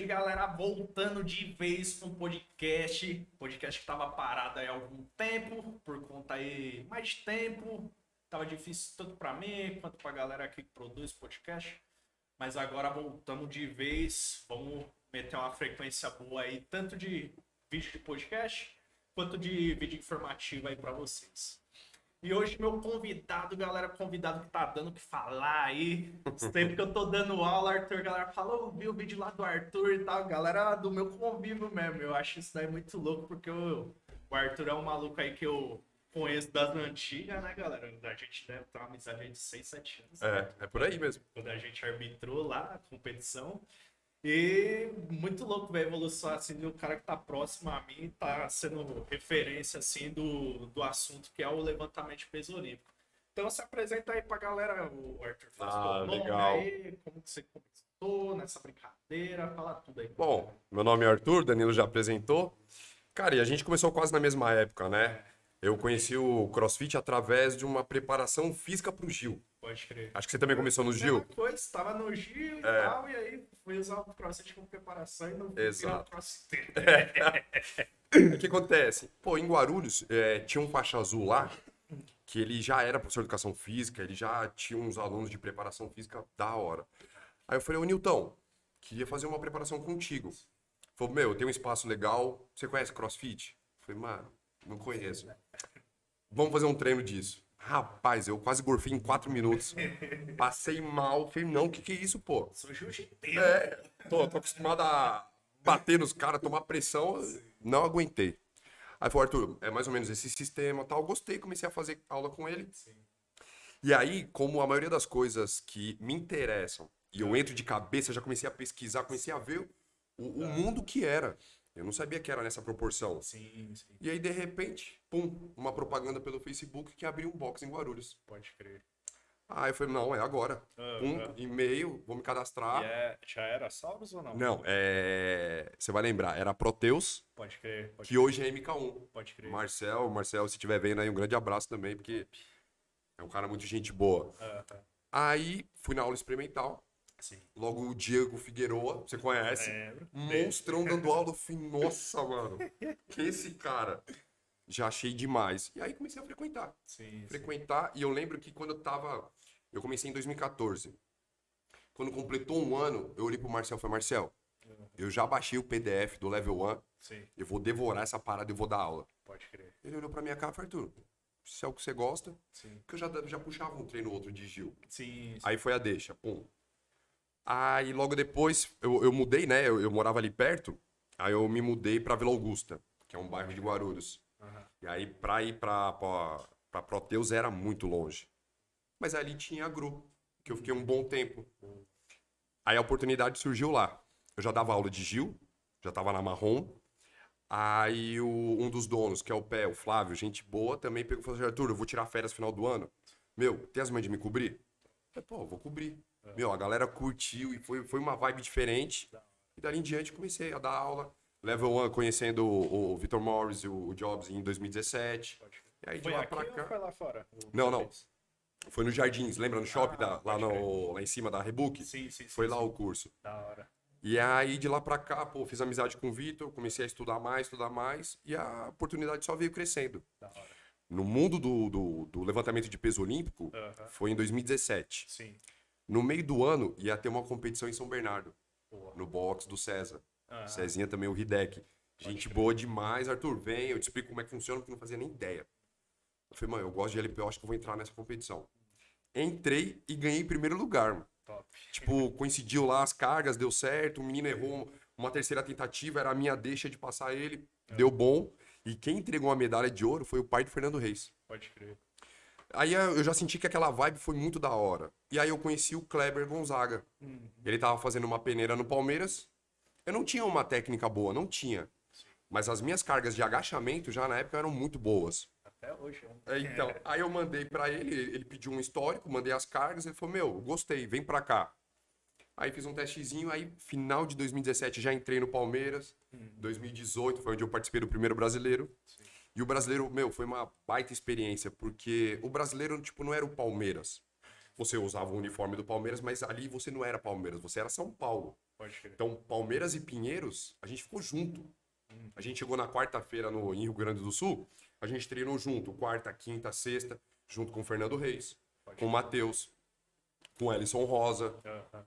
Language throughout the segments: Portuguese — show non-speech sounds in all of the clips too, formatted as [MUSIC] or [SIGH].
Hoje, galera, voltando de vez com o podcast. Podcast que tava parado aí há algum tempo, por conta aí mais tempo. Tava difícil tanto para mim quanto pra galera aqui que produz podcast. Mas agora voltamos de vez. Vamos meter uma frequência boa aí, tanto de vídeo de podcast quanto de vídeo informativo aí para vocês. E hoje meu convidado, galera, convidado que tá dando o que falar aí. Sempre que eu tô dando aula, Arthur, galera falou, vi o vídeo lá do Arthur e tal. Galera do meu convívio mesmo. Eu acho isso daí muito louco, porque eu, o Arthur é um maluco aí que eu conheço das antigas, né, galera? A gente deve ter uma amizade de 6, 7 anos. É, né? é por aí mesmo. Quando a gente arbitrou lá a competição. E muito louco ver a evolução assim do cara que tá próximo a mim, tá sendo referência assim do, do assunto que é o levantamento de peso olímpico. Então se apresenta aí pra galera, o Arthur faz Ah, legal. aí, como que você começou nessa brincadeira, fala tudo aí. Bom, meu nome é Arthur, Danilo já apresentou. Cara, e a gente começou quase na mesma época, né? Eu conheci o CrossFit através de uma preparação física pro Gil. Pode crer. Acho que você também começou no Gil. Coisa, estava no Gil e É. tal, e aí fui usar o CrossFit como preparação e não fui Exato. virar CrossFit. [LAUGHS] O que acontece? Pô, em Guarulhos, é, tinha um faixa azul lá, que ele já era professor de educação física, ele já tinha uns alunos de preparação física da hora. Aí eu falei, ô Nilton, queria fazer uma preparação contigo. Falei, meu, tem um espaço legal, você conhece CrossFit? Eu falei, mano, não conheço. Vamos fazer um treino disso. Rapaz, eu quase gorfei em quatro minutos. Passei mal. Falei, não, o que, que é isso, pô? É, tô, tô acostumado a bater nos caras, tomar pressão, não aguentei. Aí falou, Arthur, é mais ou menos esse sistema tal. Gostei, comecei a fazer aula com ele. E aí, como a maioria das coisas que me interessam, e eu entro de cabeça, já comecei a pesquisar, comecei a ver o, o mundo que era. Eu não sabia que era nessa proporção. Sim, sim, E aí, de repente, pum, uma propaganda pelo Facebook que abriu um box em Guarulhos. pode crer. Aí eu falei, não, é agora. Pum, Aham. e-mail, vou me cadastrar. É, já era Sauros ou não? Não, é. Você vai lembrar, era Proteus, Pode crer, pode, que hoje é MK1. pode crer. Marcel, Marcel, se estiver vendo aí, um grande abraço também, porque é um cara muito gente boa. Ah, tá. Aí fui na aula experimental. Sim. Logo o Diego Figueroa, você conhece? Lembro. Monstrão dando aula. Eu falei, nossa, mano, que esse cara? Já achei demais. E aí comecei a frequentar. Sim, sim. Frequentar, e eu lembro que quando eu tava. Eu comecei em 2014. Quando completou um ano, eu olhei pro Marcel e falei, Marcel, eu já baixei o PDF do Level 1, Sim, eu vou devorar essa parada e vou dar aula. pode crer. Ele olhou pra minha cara e falou, Arthur, se é o que você gosta, Sim, porque eu já, já puxava um treino ou outro de Gil. sim, sim. Aí foi a deixa, pum. Aí logo depois, eu, eu mudei, né? Eu, eu morava ali perto, aí eu me mudei pra Vila Augusta, que é um bairro de Guarulhos. Aham. E aí pra ir pra, pra, pra Proteus era muito longe. Mas ali tinha a GRU, que eu fiquei um bom tempo. Aí a oportunidade surgiu lá. Eu já dava aula de Gil, já tava na Marrom. Aí o- um dos donos, que é o Pé, o Flávio, gente boa, também pegou e falou assim, Arthur, eu vou tirar férias no final do ano. Meu, tem as mães de me cobrir? Eu falei, pô, eu vou cobrir. Meu, a galera curtiu e foi, foi uma vibe diferente. E dali em diante comecei a dar aula. Level 1 conhecendo o, o Victor Morris e o, Jobs em 2017. Pode crer. E aí de Foi lá aqui pra cá. foi lá fora? Não, não. Foi no Jardins, lembra? No shopping, Ah, da- lá, no, lá em cima da Rebook? Sim, sim, sim. Foi lá sim. o curso. Da hora. E aí de lá pra cá, pô, fiz amizade com o Vitor, comecei a estudar mais, estudar mais, e a oportunidade só veio crescendo. Da hora. No mundo do, do, do levantamento de peso olímpico, Aham. foi em 2017. Sim. No meio do ano, ia ter uma competição em São Bernardo, Boa. no box do César. Aham. Cezinha também, o Hidek. Gente boa demais. Arthur, vem, eu te explico como é que funciona, porque não fazia nem ideia. Eu falei, mano, eu gosto de LP, eu acho que eu vou entrar nessa competição. Entrei e ganhei em primeiro lugar, mano. Top. Tipo, [LAUGHS] coincidiu lá as cargas, deu certo, o menino errou uma terceira tentativa, era a minha deixa de passar ele, deu bom. E quem entregou a medalha de ouro foi o pai do Fernando Reis. Pode crer. Aí eu eu já senti que aquela vibe foi muito da hora. E aí eu conheci o Kleber Gonzaga. Uhum. Ele tava fazendo uma peneira no Palmeiras. Eu não tinha uma técnica boa, não tinha. Mas as minhas cargas de agachamento já na época eram muito boas. Até hoje. né? É, Então, aí eu mandei pra ele, ele pediu um histórico, mandei as cargas, ele falou: Meu, gostei, vem pra cá. Aí fiz um testezinho, aí final de 2017 já entrei no Palmeiras. 2018 foi onde eu participei do primeiro brasileiro. E o brasileiro, meu, foi uma baita experiência, porque o brasileiro, tipo, não era o Palmeiras. você usava o uniforme do Palmeiras, mas ali você não era Palmeiras, você era São Paulo. Então, Palmeiras e Pinheiros, a gente ficou junto. A gente chegou na quarta-feira no em Rio Grande do Sul, a gente treinou junto, quarta, quinta, sexta, junto com o Fernando Reis, com o Matheus, com o Ellison Rosa.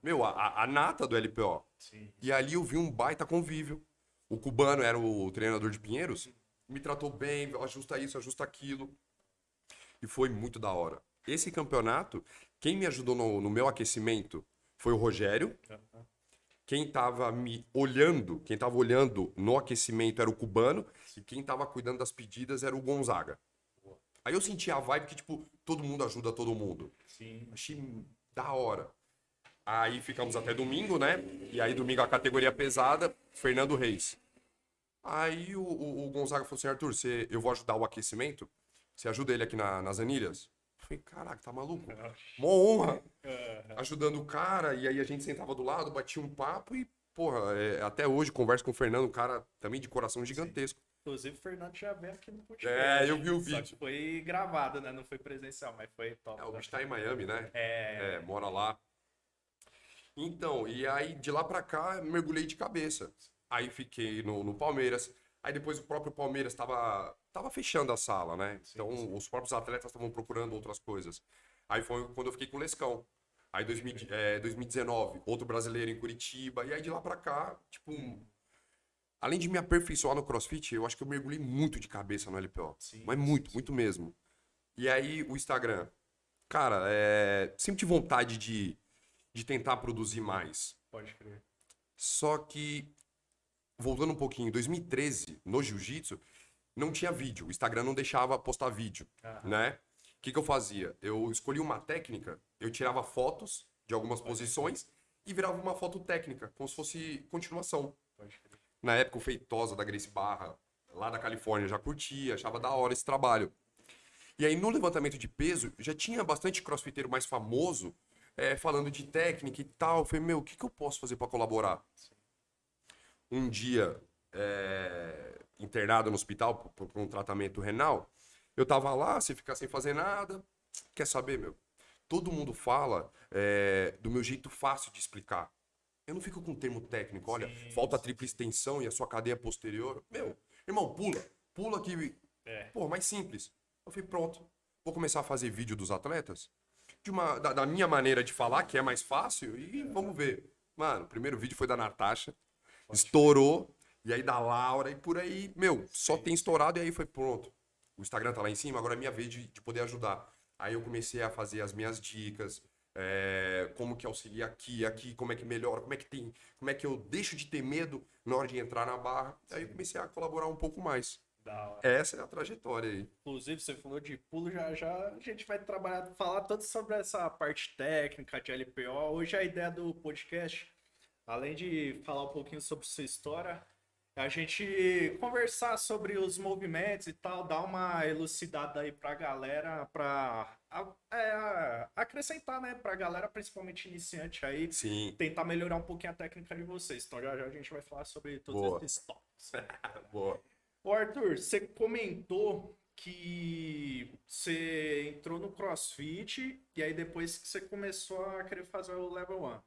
Meu, a- a, a nata do LPO. Sim. E ali eu vi um baita convívio. O cubano era o treinador de Pinheiros, me tratou bem, ajusta isso, ajusta aquilo. E foi muito da hora. Esse campeonato, quem me ajudou no, no meu aquecimento foi o Rogério. Quem tava me olhando, quem tava olhando no aquecimento era o cubano. E quem tava cuidando das pedidas era o Gonzaga. Aí eu senti a vibe que, tipo, todo mundo ajuda todo mundo. Sim. Achei da hora. Aí ficamos até domingo, né? E aí domingo a categoria pesada, Fernando Reis. Aí o, o- o Gonzaga falou assim, Arthur, você, eu vou ajudar o aquecimento, você ajuda ele aqui na- nas anilhas? Eu falei, caraca, tá maluco? Mó honra, ajudando o cara, e aí a gente sentava do lado, batia um papo e, porra, é, até hoje converso com o Fernando, um cara também de coração gigantesco. Inclusive, o Fernando já veio aqui no podcast. É, eu vi o Só vídeo. que foi gravado, né? Não foi presencial, mas foi top. É, o bicho tá em Miami, né? É, É, mora lá. Então, e aí de lá pra cá mergulhei de cabeça. Aí fiquei no, no Palmeiras. Aí depois o próprio Palmeiras tava, tava fechando a sala, né? Então os próprios atletas estavam procurando outras coisas. Aí foi quando eu fiquei com o Lescão. Aí 2000, é, 2019, outro brasileiro em Curitiba. E aí de lá pra cá, tipo. Além de me aperfeiçoar no crossfit, eu acho que eu mergulhei muito de cabeça no LPO. Sim, Mas sim, muito, sim. muito mesmo. E aí o Instagram. Cara, é, sempre tive vontade de, de tentar produzir mais. pode crer. Só que, voltando um pouquinho, em 2013, no jiu-jitsu, não tinha vídeo. O Instagram não deixava postar vídeo, Aham. né? O que, que eu fazia? Eu escolhia uma técnica, eu tirava fotos de algumas posições e virava uma foto técnica, como se fosse continuação. Na época, o Feitosa da Grace Barra, lá da Califórnia, já curtia, achava da hora esse trabalho. E aí, no levantamento de peso, já tinha bastante crossfiteiro mais famoso é, falando de técnica e tal. Eu falei, meu, o que, que eu posso fazer para colaborar? Um dia, é, internado no hospital por, um tratamento renal, eu tava lá, sem ficar sem fazer nada. Quer saber, meu? Todo mundo fala é, do meu jeito fácil de explicar. Eu não fico com termo técnico. Olha, Sim, falta a sim, tripla extensão e a sua cadeia posterior. Meu, irmão, pula. Pula aqui. É. Pô, mais simples. Eu falei, pronto. Vou começar a fazer vídeo dos atletas de uma, da, da minha maneira de falar, que é mais fácil, e vamos ver. Mano, o primeiro vídeo foi da Natasha. Estourou. E aí da Laura e por aí, meu, só tem estourado e aí foi pronto. O Instagram tá lá em cima, agora é minha vez de, de poder ajudar. Aí eu comecei a fazer as minhas dicas, é, como que auxilia aqui, aqui, como é que melhora, como é que tem, como é que eu deixo de ter medo na hora de entrar na barra. Aí eu comecei a colaborar um pouco mais. Essa é a trajetória aí. Inclusive, você falou de pulo, já já a gente vai trabalhar, falar todo sobre essa parte técnica de LPO. Hoje a ideia do podcast, além de falar um pouquinho sobre sua história, a gente conversar sobre os movimentos e tal, dar uma elucidada aí pra galera, pra a- é, acrescentar, né, pra galera, principalmente iniciante aí, Sim, tentar melhorar um pouquinho a técnica de vocês. Então já já a gente vai falar sobre todos Boa. esses tópicos. [LAUGHS] boa. Ô Arthur, você comentou que você entrou no CrossFit e aí depois que você começou a querer fazer o Level 1.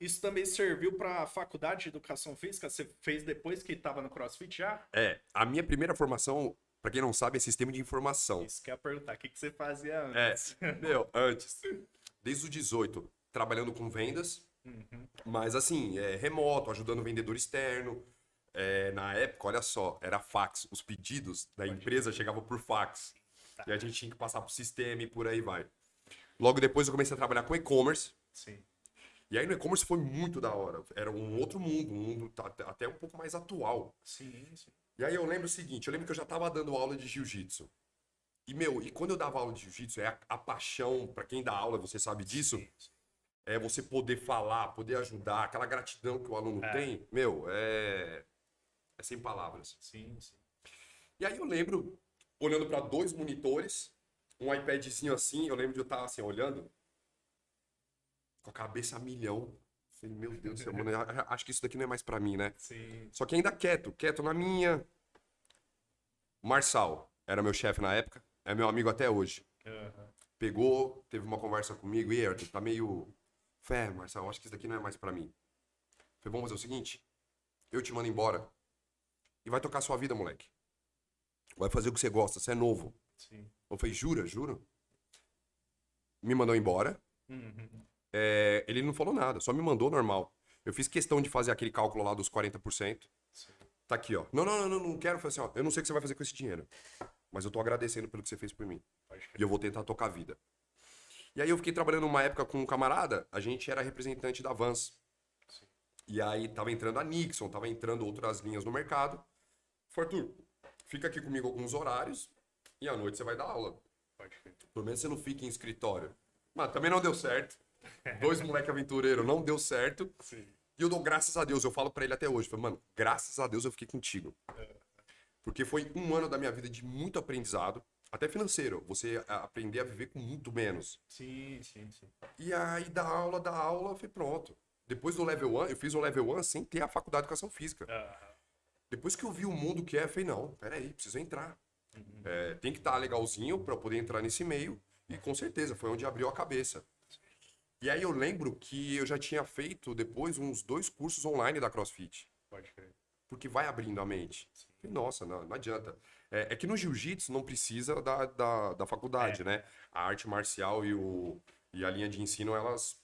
Isso também serviu para a faculdade de educação física? Você fez depois que estava no CrossFit já? É, a minha primeira formação, pra quem não sabe, é sistema de informação. Isso que eu ia perguntar, o que, que você fazia É, antes? [LAUGHS] meu, antes, desde os 18, trabalhando com vendas, Uhum. mas assim, é, remoto, ajudando o vendedor externo. É, na época, olha só, era fax. Os pedidos da empresa chegavam por fax. Tá. E a gente tinha que passar pro sistema e por aí vai. Logo depois eu comecei a trabalhar com e-commerce. Sim. E aí no e-commerce foi muito da hora. Era um outro mundo, um mundo tá- até um pouco mais atual. Sim, sim. E aí eu lembro o seguinte, eu lembro que eu já tava dando aula de jiu-jitsu. E, meu, e quando eu dava aula de jiu-jitsu, é a, a paixão, pra quem dá aula, você sabe disso, Sim, sim. é você poder falar, poder ajudar, aquela gratidão que o aluno É. tem, meu, é, é sem palavras. Sim, sim. E aí eu lembro, olhando pra dois monitores, um iPadzinho assim, eu lembro de eu estar assim, olhando, com a cabeça a milhão. Falei, meu Deus do céu, [LAUGHS] mano, acho que isso daqui não é mais pra mim, né? Sim. Só que ainda quieto, quieto na minha. Marçal era meu chefe na época, é meu amigo até hoje. Aham. pegou, teve uma conversa comigo, e aí, Arthur, tá meio. Fé, Marcelo, acho que isso daqui não é mais pra mim. Falei, vamos fazer o seguinte: eu te mando embora e vai tocar sua vida, moleque. Vai fazer o que você gosta, você é novo. Sim. Eu falei, jura, juro? Me mandou embora. Uhum. É, ele não falou nada, só me mandou normal. Eu fiz questão de fazer aquele cálculo lá dos 40%. Sim. Tá aqui, ó. Não, não, não, não, quero. Falei assim, ó, eu não sei o que você vai fazer com esse dinheiro. Mas eu tô agradecendo pelo que você fez por mim. E eu vou tentar tocar a vida. E aí eu fiquei trabalhando uma época com um camarada, a gente era representante da Vans. Sim. E aí tava entrando a Nixon, tava entrando outras linhas no mercado. Arthur, fica aqui comigo alguns horários e à noite você vai dar aula. Pelo menos você não fica em escritório. Mas também não deu certo. [LAUGHS] Dois moleque aventureiro, não deu certo. Sim. E eu dou graças a Deus, eu falo pra ele até hoje. Falei, mano, graças a Deus eu fiquei contigo. Porque foi um ano da minha vida de muito aprendizado, até financeiro. Você aprender a viver com muito menos. Sim, sim, sim. E aí, da aula, da aula, foi pronto. Depois do level 1, eu fiz o level 1 sem ter a faculdade de educação física. Depois que eu vi o mundo que é, eu falei, não, peraí, preciso entrar. É, tem que estar legalzinho pra eu poder entrar nesse meio. E com certeza, foi onde abriu a cabeça. E aí eu lembro que eu já tinha feito depois uns dois cursos online da CrossFit. Pode crer. Porque vai abrindo a mente. Falei, Nossa, não, não adianta. É, é que no jiu-jitsu não precisa da, da, da faculdade, né? A arte marcial e, o, e a linha de ensino, elas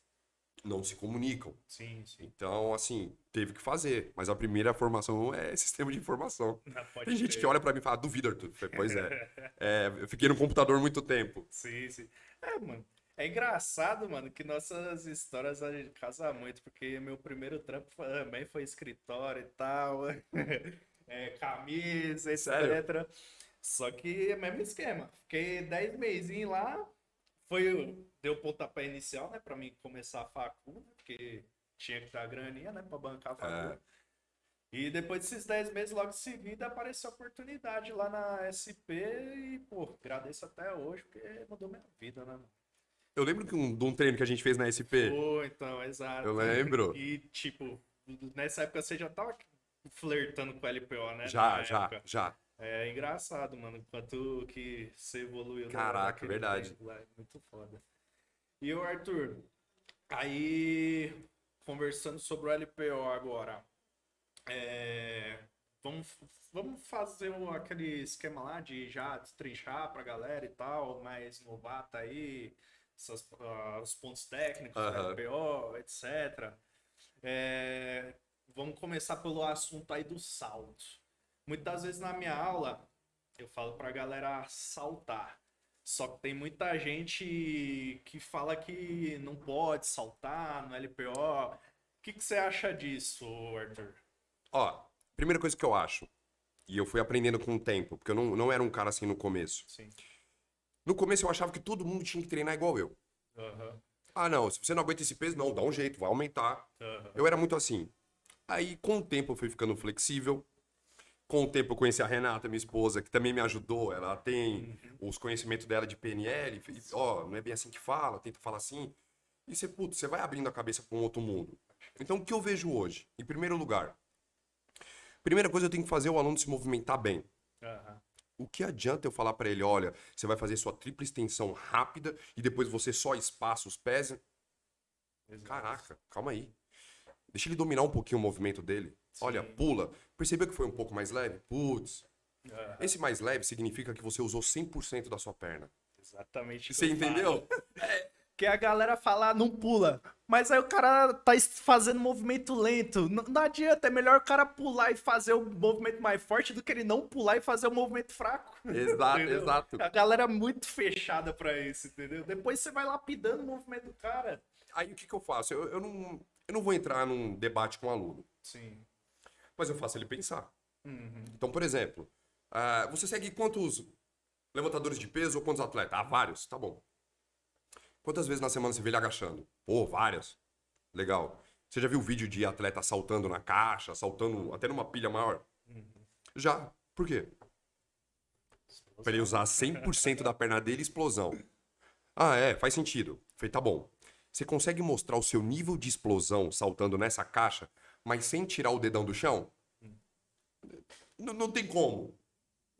não se comunicam. Sim, sim. Então, assim, teve que fazer. Mas a primeira formação é [LAUGHS] sistema de informação. [LAUGHS] Não, Tem gente que olha pra mim e fala, duvido, Arthur. Pois é. [LAUGHS] É, Eu fiquei no computador muito tempo. Sim, sim. É, mano. É engraçado, mano, que nossas histórias a gente casa muito, porque meu primeiro trampo também foi escritório e tal, [LAUGHS] é, camisa, etc. Sério? Só que é o mesmo esquema. Fiquei 10 meses lá, foi, deu pontapé inicial, né, pra mim começar a facu, né, porque tinha que dar graninha, né, pra bancar a facu. É. E depois desses 10 meses, logo em seguida, apareceu a oportunidade lá na SP e, pô, agradeço até hoje, porque mudou minha vida, né, mano? Eu lembro que um, de um treino que a gente fez na SP. Pô, então, exato. Eu lembro. E, tipo, nessa época você já tava flertando com o LPO, né? Já, Na já, época. já. É engraçado, mano, quanto que você evoluiu. Caraca, verdade. é muito foda. E o Arthur, aí, conversando sobre o LPO agora, é, vamos, vamos fazer aquele esquema lá de já destrinchar pra galera e tal, mais novata aí, essas, ah, os pontos técnicos Aham. LPO, etc. É, vamos começar pelo assunto aí do salto. Muitas vezes na minha aula eu falo pra galera saltar. Só que tem muita gente que fala que não pode saltar no LPO. O que, que você acha disso, Arthur? Ó, primeira coisa que eu acho, e eu fui aprendendo com o tempo, porque eu não, não era um cara assim no começo. Sim. No começo eu achava que todo mundo tinha que treinar igual eu. Aham. Ah, não, se você não aguenta esse peso, não, dá um jeito, vai aumentar. Aham. Eu era muito assim. Aí, com o tempo, eu fui ficando flexível. Com o tempo, eu conheci a Renata, minha esposa, que também me ajudou. Ela tem os conhecimentos dela de PNL. e, Ó, não é bem assim que fala, tenta falar assim. E você, putz, você vai abrindo a cabeça para um outro mundo. Então, o que eu vejo hoje? Em primeiro lugar, primeira coisa, eu tenho que fazer o aluno se movimentar bem. Aham. O que adianta eu falar para ele, olha, você vai fazer sua tripla extensão rápida e depois você só espaça os pés? Exato. Caraca, calma aí. Deixa ele dominar um pouquinho o movimento dele. Olha, Sim. pula. Percebeu que foi um pouco mais leve? Putz. Esse mais leve significa que você usou 100% da sua perna. Exatamente. Você eu falo. [LAUGHS] Que a galera fala, "Ah, não pula. Mas aí o cara tá fazendo movimento lento. N- não adianta, é melhor o cara pular e fazer o movimento mais forte do que ele não pular e fazer o movimento fraco. [LAUGHS] Exato, exato. A galera é muito fechada pra isso, entendeu? Depois você vai lapidando o movimento do cara. Aí o que, que eu faço? Eu, eu não, eu não vou entrar num debate com o aluno, Sim. mas eu faço ele pensar. Uhum. Então, por exemplo, ah, você segue quantos levantadores de peso ou quantos atletas? Ah, vários. Tá bom. Quantas vezes na semana você vê ele agachando? Pô, várias. Legal. Você já viu vídeo de atleta saltando na caixa, saltando até numa pilha maior? Já. Por quê? Pra ele usar 100% da perna dele, explosão. Ah, é, faz sentido. Falei, tá bom. Você consegue mostrar o seu nível de explosão saltando nessa caixa, mas sem tirar o dedão do chão? Não, não tem como.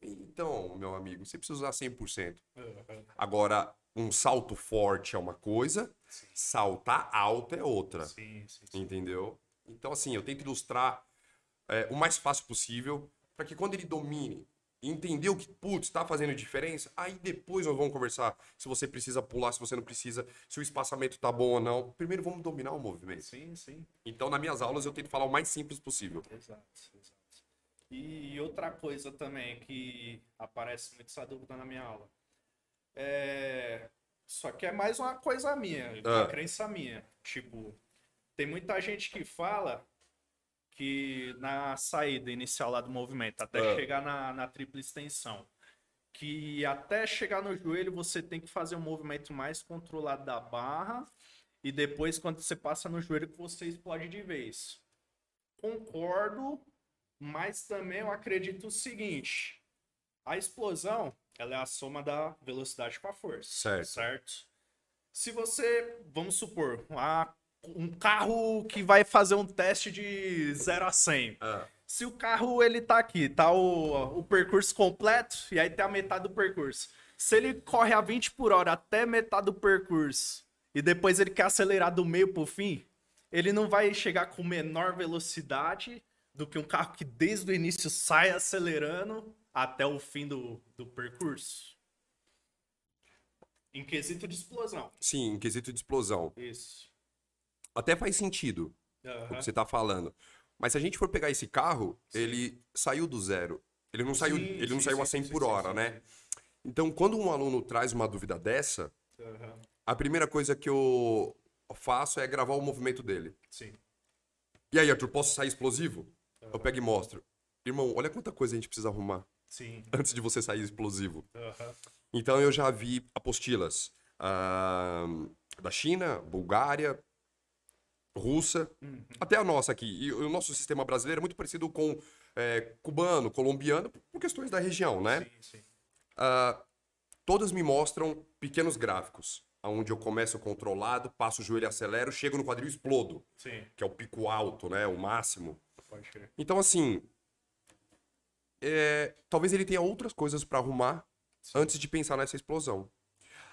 Então, meu amigo, você precisa usar 100%. Uhum. Agora, um salto forte é uma coisa, Sim. saltar alto é outra. Sim, sim. Entendeu? Então, assim, eu tento ilustrar é, o mais fácil possível para que quando ele domine e entendeu que, putz, tá fazendo diferença, aí depois nós vamos conversar se você precisa pular, se você não precisa, se o espaçamento tá bom ou não. Primeiro vamos dominar o movimento. Sim, sim. Então, nas minhas aulas, eu tento falar o mais simples possível. Exato, exato. E outra coisa também que aparece muito essa dúvida na minha aula. É... Só que é mais uma coisa minha, uma Ah. crença minha. Tipo, tem muita gente que fala que na saída inicial lá do movimento, até Ah. chegar na, na tripla extensão, que até chegar no joelho você tem que fazer um movimento mais controlado da barra e depois quando você passa no joelho que você explode de vez. Concordo, mas também eu acredito o seguinte, a explosão, ela é a soma da velocidade com a força, Certo. certo? Se você, vamos supor, um carro que vai fazer um teste de 0 a 100, Ah, se o carro ele tá aqui, tá o, o percurso completo e aí tem a metade do percurso. Se ele corre a 20 por hora até metade do percurso e depois ele quer acelerar do meio pro fim, ele não vai chegar com menor velocidade do que um carro que desde o início sai acelerando até o fim do, do percurso. Em quesito de explosão. sim, em quesito de explosão. Isso. Até faz sentido o Aham. que você tá falando. Mas se a gente for pegar esse carro, ele saiu do zero. Ele não saiu, Sim, ele não sim, saiu sim, a 100 sim, por sim, hora, sim, né? sim. Então, quando um aluno traz uma dúvida dessa, Aham. a primeira coisa que eu faço é gravar o movimento dele. Sim. E aí, Arthur, posso sair explosivo? Eu pego e mostro. Irmão, olha quanta coisa a gente precisa arrumar Sim. antes de você sair explosivo. Aham. Então, eu já vi apostilas ah, da China, Bulgária, russa, Uhum. até a nossa aqui. E o nosso sistema brasileiro é muito parecido com é, cubano, colombiano, por questões da região, né? Sim, sim. Ah, todas me mostram pequenos gráficos, onde eu começo controlado, passo o joelho, acelero, chego no quadril e explodo, Sim, que é o pico alto, né? O máximo. pode crer. Então, assim, é, talvez ele tenha outras coisas para arrumar antes de pensar nessa explosão.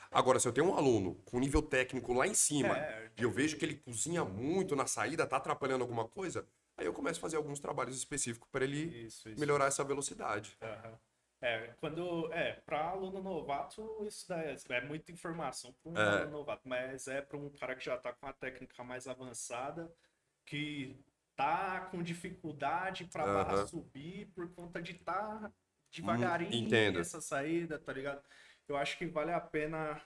Agora, se eu tenho um aluno com nível técnico lá em cima É. e eu vejo que ele cozinha muito na saída, tá atrapalhando alguma coisa, aí eu começo a fazer alguns trabalhos específicos para ele Isso, isso. melhorar essa velocidade. Aham. É, quando. É, para aluno novato, isso daí é, é muita informação para um É. aluno novato, mas é para um cara que já tá com a técnica mais avançada, que tá com dificuldade para barra subir por conta de tá devagarinho entendo. essa saída, tá ligado? Eu acho que vale a pena.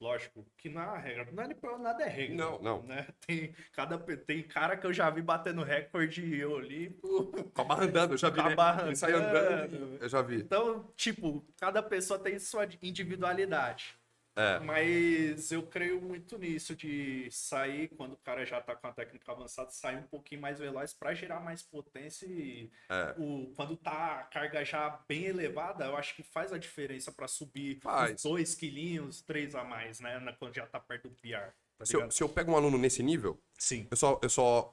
Lógico, que não é uma regra. Não é nem- nada é regra. Não, não. Né? Tem, cada, tem cara que eu já vi batendo recorde eu ali. pô, Com a barra andando, eu já vi, Com a né? barra andando, andando. eu já vi. Então, tipo, cada pessoa tem sua individualidade. É, Mas eu creio muito nisso de sair quando o cara já tá com a técnica avançada, sair um pouquinho mais veloz para gerar mais potência e é. o, quando tá a carga já bem elevada, eu acho que faz a diferença para subir Faz. dois quilinhos, três a mais, né? Quando já tá perto do PR. Tá Se eu, se eu pego um aluno nesse nível, Sim. eu só, eu só.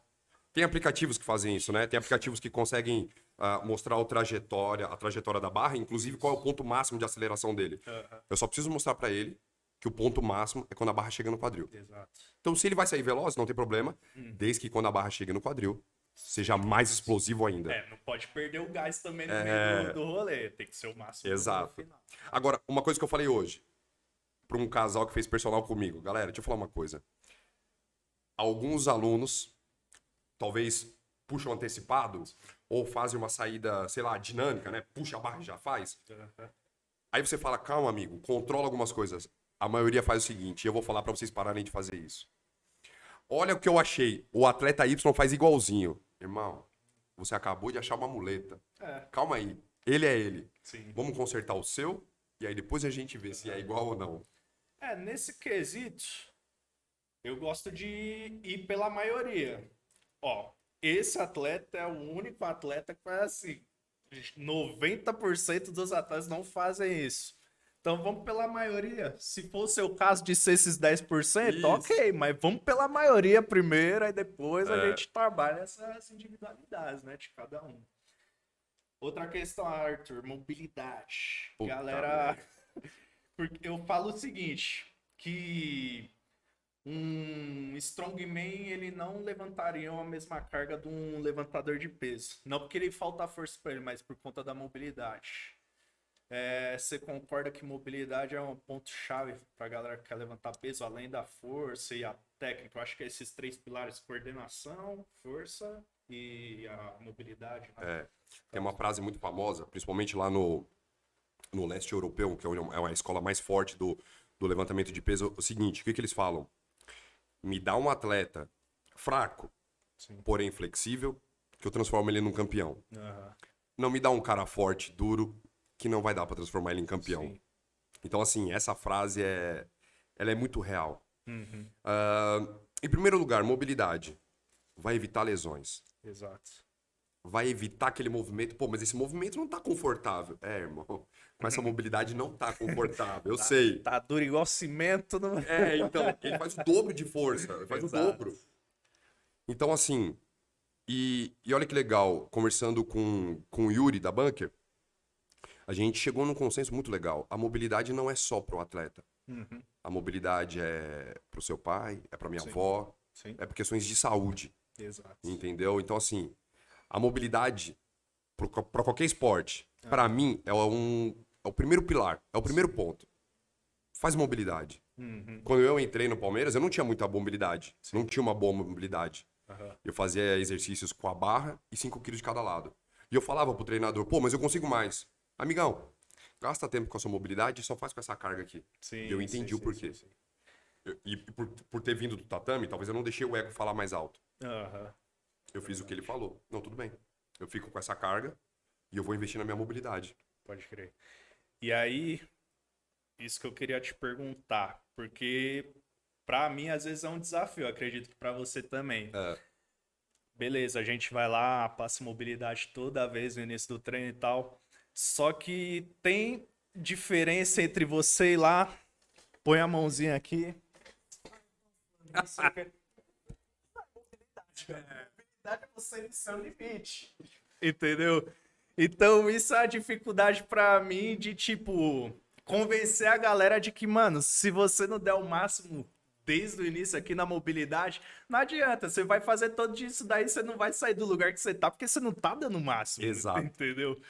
Tem aplicativos que fazem isso, né? Tem aplicativos que conseguem ah, mostrar a trajetória, a trajetória da barra, inclusive qual é o ponto máximo de aceleração dele. Aham, Eu só preciso mostrar para ele que o ponto máximo é quando a barra chega no quadril. Exato. Então, se ele vai sair veloz, não tem problema, Hum. desde que quando a barra chega no quadril, seja mais explosivo ainda. É, não pode perder o gás também no É. meio do, do rolê. Tem que ser o máximo Exato. Agora, uma coisa que eu falei hoje, para um casal que fez personal comigo. Galera, deixa eu falar uma coisa. Alguns alunos, talvez puxam antecipado, ou fazem uma saída, sei lá, dinâmica, né? Puxa a barra e já faz. Aí você fala, calma, amigo, controla algumas coisas. A maioria faz o seguinte, e eu vou falar para vocês pararem de fazer isso. Olha o que eu achei. O atleta Y faz igualzinho. Irmão, você acabou de achar uma muleta. É, Calma aí. Ele é ele. sim. Vamos consertar o seu e aí depois a gente vê se é igual ou não. É, nesse quesito, eu gosto de ir pela maioria. Ó, esse atleta é o único atleta que faz assim. 90% dos atletas não fazem isso. Então vamos pela maioria. Se for o seu caso de ser esses 10%, Isso. ok, mas vamos pela maioria primeiro, aí depois a É. gente trabalha essas individualidades, né, de cada um. Outra questão, Arthur, mobilidade. Puta Galera, [LAUGHS] porque eu falo o seguinte, que um strongman ele não levantaria a mesma carga de um levantador de peso. Não porque ele falta força para ele, mas por conta da mobilidade. É, você concorda que mobilidade é um ponto chave para a galera que quer levantar peso, além da força e a técnica? Eu acho que é esses três pilares: coordenação, força e a mobilidade. Né? É, tem uma frase muito famosa, principalmente lá no, no leste europeu, que é uma escola mais forte do, do levantamento de peso. É o seguinte: o que, que eles falam? Me dá um atleta fraco, Sim. porém flexível, que eu transformo ele num campeão. Uhum. Não me dá um cara forte, duro, que não vai dar para transformar ele em campeão. Sim. Então, assim, essa frase é, ela é muito real. Uhum. Uh, em primeiro lugar, mobilidade. Vai evitar lesões. Exato. Vai evitar aquele movimento. Pô, mas esse movimento não tá confortável. É, irmão. Com essa [LAUGHS] mobilidade não tá confortável. Eu tá, sei. Tá duro igual cimento. Não... É, então. Ele faz o dobro de força. Ele faz Exato. o dobro. Então, assim. E, e olha que legal, conversando com, com o Yuri da Bunker, a gente chegou num consenso muito legal. A mobilidade não é só para o atleta. Uhum. A mobilidade é para o seu pai, é para minha Sim. avó, Sim. é por questões de saúde. Exato. Entendeu? Então, assim, a mobilidade para qualquer esporte, uhum. para mim, é, um, é o primeiro pilar, é o primeiro ponto. Faz mobilidade. Uhum. Quando eu entrei no Palmeiras, eu não tinha muita mobilidade. Sim. Não tinha uma boa mobilidade. Eu fazia exercícios com a barra e 5 quilos de cada lado. E eu falava pro treinador, pô, mas eu consigo mais. Amigão, gasta tempo com a sua mobilidade e só faz com essa carga aqui. Sim, e eu entendi sim, o porquê. Sim, eu, e por, por ter vindo do tatame, talvez eu não deixei o ego falar mais alto. Uhum. Eu fiz o que ele falou. Não, tudo bem. Eu fico com essa carga e eu vou investir na minha mobilidade. Pode crer. E aí, isso que eu queria te perguntar, porque para mim às vezes é um desafio, acredito que para você também. É. Beleza, a gente vai lá, passa mobilidade toda vez no início do treino e tal. Só que tem diferença entre você ir lá, põe a mãozinha aqui. Mobilidade é você no seu limite. Entendeu? Então, isso é a dificuldade para mim de, tipo, convencer a galera de que, mano, se você não der o máximo desde o início aqui na mobilidade, não adianta. Você vai fazer todo isso, daí você não vai sair do lugar que você tá, porque você não tá dando o máximo. Exato. Entendeu?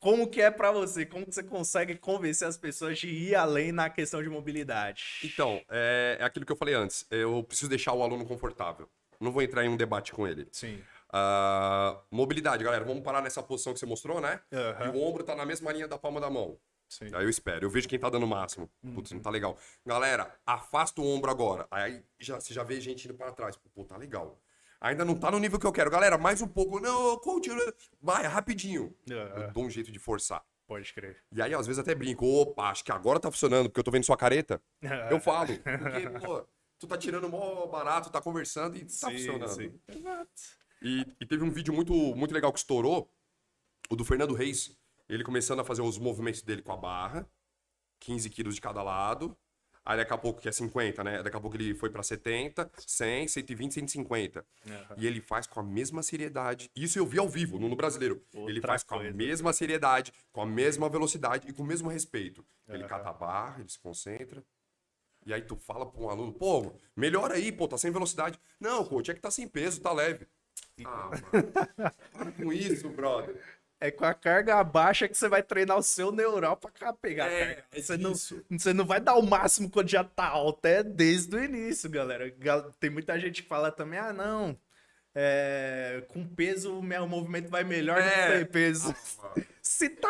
Como que é para você? Como que você consegue convencer as pessoas de ir além na questão de mobilidade? Então, é, é aquilo que eu falei antes. Eu preciso deixar o aluno confortável. Não vou entrar em um debate com ele. Sim. Uh, mobilidade, galera. Vamos parar nessa posição que você mostrou, né? Uhum. E o ombro tá na mesma linha da palma da mão. Sim. Aí eu espero. Eu vejo quem tá dando o máximo. Uhum. Putz, não tá legal. Galera, afasta o ombro agora. Aí já, você já vê gente indo para trás. Pô, tá legal. Ainda não tá no nível que eu quero. Galera, mais um pouco. Não, coach, vai, rapidinho. É. Eu dou um jeito de forçar. Pode crer. E aí, às vezes, até brinco. Opa, acho que agora tá funcionando, porque eu tô vendo sua careta. É. [LAUGHS] Eu falo. Porque, pô, tu tá tirando mó barato, tá conversando e tá sim, funcionando. Sim. E, e teve um vídeo muito, muito legal que estourou, o do Fernando Reis. Ele começando a fazer os movimentos dele com a barra, 15 quilos de cada lado. Aí daqui a pouco, que é 50, né? Daqui a pouco ele foi para 70, 100, 120, 150. Uhum. E ele faz com a mesma seriedade. Isso eu vi ao vivo, no, brasileiro. Outra ele faz com coisa. a mesma seriedade, com a mesma velocidade e com o mesmo respeito. Uhum. Ele cata a barra, ele se concentra. E aí tu fala para um aluno, pô, melhora aí, pô, tá sem velocidade. Não, coach, é que tá sem peso, tá leve. Ah, mano. [LAUGHS] Para com isso, brother. É com a carga baixa que você vai treinar o seu neural pra pegar é, a carga. Você, não, você não vai dar o máximo quando já tá alto, é desde o início, galera. Tem muita gente que fala também, ah, não, é, com peso o meu movimento vai melhor é. do que sem peso. Ah, [LAUGHS] Se tá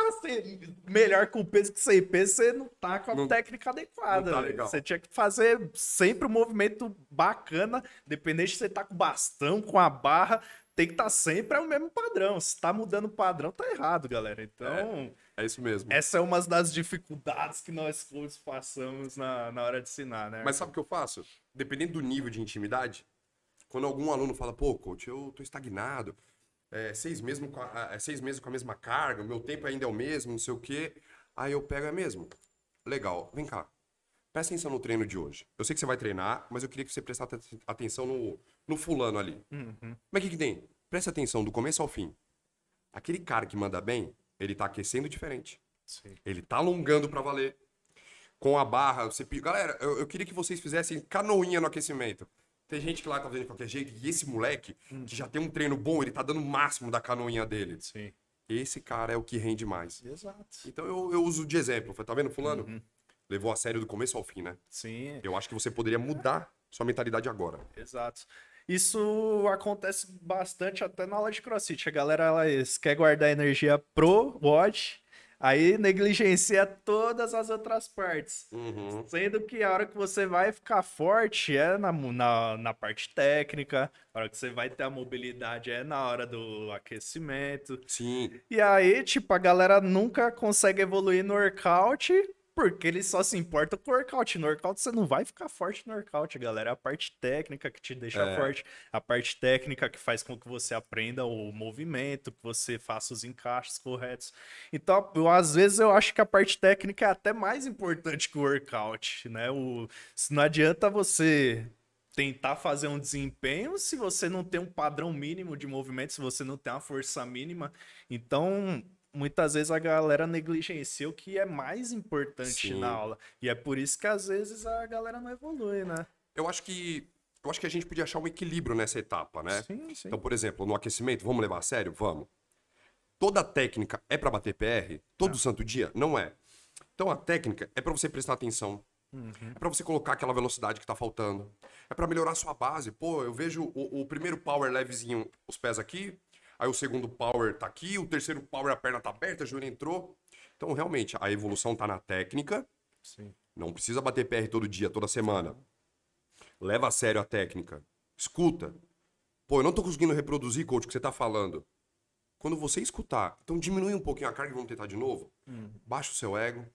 melhor com peso que sem peso, você não tá com a não, técnica adequada. Tá você tinha que fazer sempre um movimento bacana, dependente se você tá com bastão, com a barra, tem que estar tá sempre o mesmo padrão. Se tá mudando o padrão, tá errado, galera. Então. É, é, isso mesmo. Essa é uma das dificuldades que nós clubes passamos na, na hora de ensinar, né? Mas sabe o que eu faço? Dependendo do nível de intimidade, quando algum aluno fala, pô, coach, eu tô estagnado, é, seis, mesmo com a, é, seis meses com a mesma carga, o meu tempo ainda é o mesmo, não sei o quê. Aí eu pego, é mesmo? Legal, vem cá. Presta atenção no treino de hoje. Eu sei que você vai treinar, mas eu queria que você prestasse atenção no, no fulano ali. Uhum. Mas o que, que tem? Presta atenção do começo ao fim. Aquele cara que manda bem, ele tá aquecendo diferente. Sim. Ele tá alongando para valer. com a barra, você. Galera, eu, eu queria que vocês fizessem canoinha no aquecimento. Tem gente que lá tá fazendo de qualquer jeito, e esse moleque, que já tem um treino bom, ele tá dando o máximo da canoinha dele. Sim. Esse cara é o que rende mais. Exato. Então eu, eu uso de exemplo. Tá vendo, fulano? Levou a sério do começo ao fim, né? Sim, Eu acho que você poderia mudar sua mentalidade agora. exato. Isso acontece bastante até na aula de crossfit. A galera quer guardar energia pro WOD, aí negligencia todas as outras partes. Uhum. Sendo que a hora que você vai ficar forte é na, na, na parte técnica, a hora que você vai ter a mobilidade é na hora do aquecimento. Sim. E aí, tipo, a galera nunca consegue evoluir no workout porque eles só se importam com o workout. No workout você não vai ficar forte no workout, galera. É a parte técnica que te deixa É. forte, a parte técnica que faz com que você aprenda o movimento, que você faça os encaixes corretos. Então, eu, às vezes eu acho que a parte técnica é até mais importante que o workout, né? O, se não adianta você tentar fazer um desempenho se você não tem um padrão mínimo de movimento, se você não tem uma força mínima. Então, muitas vezes a galera negligencia o que é mais importante Sim. na aula. E é por isso que às vezes a galera não evolui, né? Eu acho que. Eu acho que a gente podia achar um equilíbrio nessa etapa, né? Sim, sim. Então, por exemplo, no aquecimento, vamos levar a sério? Vamos. Toda técnica é pra bater PR? Todo santo dia? Não é. Então a técnica é pra você prestar atenção. É pra você colocar aquela velocidade que tá faltando. É pra melhorar a sua base. Pô, eu vejo o, o primeiro power levezinho, os pés aqui. Aí o segundo power tá aqui. O terceiro power, a perna tá aberta, a joelho entrou. Então, realmente, a evolução tá na técnica. Sim. Não precisa bater PR todo dia, toda semana. Leva a sério a técnica. Escuta. Pô, eu não tô conseguindo reproduzir, coach, o que você tá falando. Quando você escutar, então diminui um pouquinho a carga e vamos tentar de novo. Baixa o seu ego,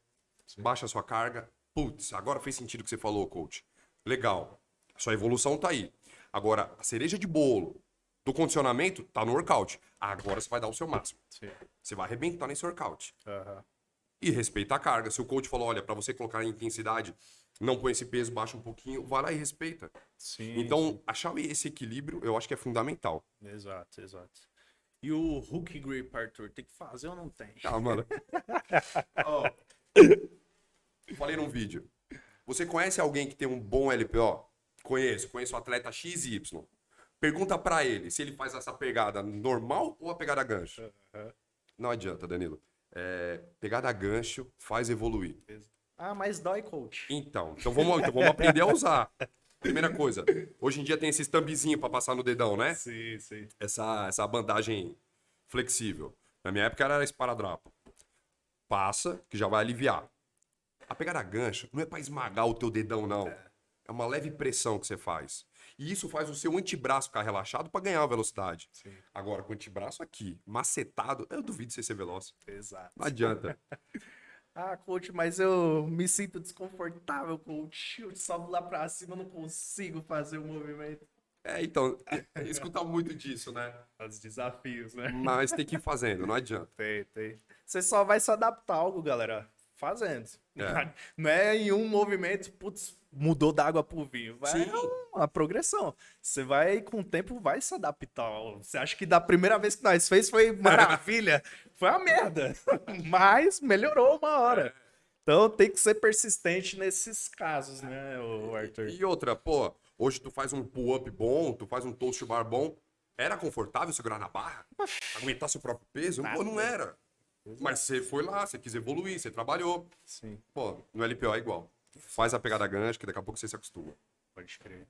baixa a sua carga. Putz, agora fez sentido o que você falou, coach. Legal. A sua evolução tá aí. Agora, a cereja de bolo do condicionamento tá no workout. Agora você vai dar o seu máximo. Sim. Você vai arrebentar nesse workout Aham. e respeita a carga. Se o coach falou, olha, para você colocar em intensidade, não põe esse peso, baixa um pouquinho, vai lá e respeita. Sim. Então, achar esse equilíbrio, eu acho que é fundamental. Exato, exato. E o hook grip, Arthur, tem que fazer ou não tem? Ah, mano. [LAUGHS] Ó, falei num vídeo. Você conhece alguém que tem um bom LPO? Conheço, conheço o atleta XY. Pergunta pra ele se ele faz essa pegada normal ou a pegada gancho. Aham. Não adianta, Danilo. É, pegada gancho faz evoluir. Ah, mas dói, coach. Então, então vamos, então vamos aprender a usar. Primeira coisa, hoje em dia tem esses thumbzinho pra passar no dedão, né? Sim, sim. Essa, essa bandagem flexível. Na minha época era esparadrapo. Passa, que já vai aliviar. A pegada gancho não é pra esmagar o teu dedão, não. É uma leve pressão que você faz. E isso faz o seu antebraço ficar relaxado pra ganhar velocidade. Sim. Agora, com o antebraço aqui, macetado, eu duvido você ser veloz. Exato. Não adianta. [LAUGHS] Ah, coach, mas eu me sinto desconfortável, coach. Eu sobe lá pra cima, eu não consigo fazer o movimento. É, então, escuta muito disso, né? Os desafios, né? Mas tem que ir fazendo, não adianta. Tem, tem. Você só vai se adaptar a algo, galera, fazendo. É. Não é em um movimento, putz, mudou da água pro vinho. Vai Sim. uma progressão. Você vai, com o tempo, vai se adaptar. Você acha que da primeira vez que nós fez foi [LAUGHS] maravilha? foi uma merda. [LAUGHS] Mas melhorou uma hora. Então tem que ser persistente nesses casos, né, Arthur? E outra, pô, hoje tu faz um pull-up bom, tu faz um toast bar bom. Era confortável segurar na barra? Aguentar seu próprio peso? Pô, não era. Mas você foi lá, você quis evoluir, você trabalhou. Sim, Pô, no LPO é igual. Faz a pegada gancho, que daqui a pouco você se acostuma. pode crer.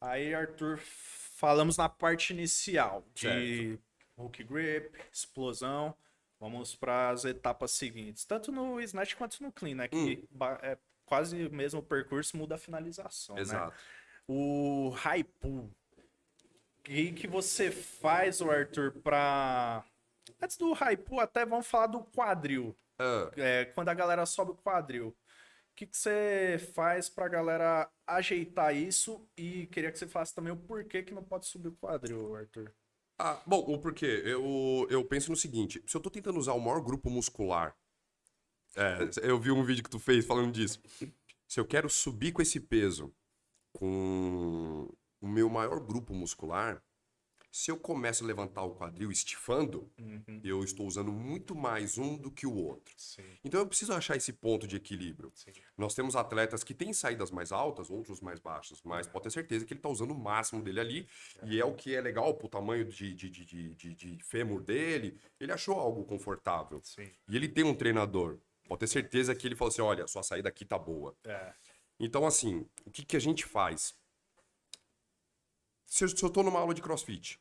Aí, Arthur, falamos na parte inicial de hook grip, explosão. Vamos para as etapas seguintes, tanto no snatch quanto no clean, né? Que ba- é quase o mesmo percurso, muda a finalização, né? Exato. O high pull. O que, que você faz, Arthur, para Antes do high pull, até vamos falar do quadril. Ah, É, quando a galera sobe o quadril. O que, você faz pra galera ajeitar isso? E queria que você falasse também o porquê que não pode subir o quadril, Arthur. ah, bom, o porquê? Eu, eu penso no seguinte: se eu tô tentando usar o maior grupo muscular. É, eu vi um vídeo que tu fez falando disso. Se eu quero subir com esse peso com o meu maior grupo muscular, Se eu começo a levantar o quadril estifando, Uhum. eu estou usando muito mais um do que o outro. Sim, Então eu preciso achar esse ponto de equilíbrio. sim. Nós temos atletas que têm saídas mais altas, outros mais baixas, mas pode ter certeza que ele está usando o máximo dele ali. E é o que é legal pro tamanho de, de, de, de, de, de fêmur dele. Ele achou algo confortável. Sim. E ele tem um treinador. Pode ter certeza que ele falou assim: olha, sua saída aqui tá boa. É. Então, assim, o que, que a gente faz? Se eu, tô numa aula de crossfit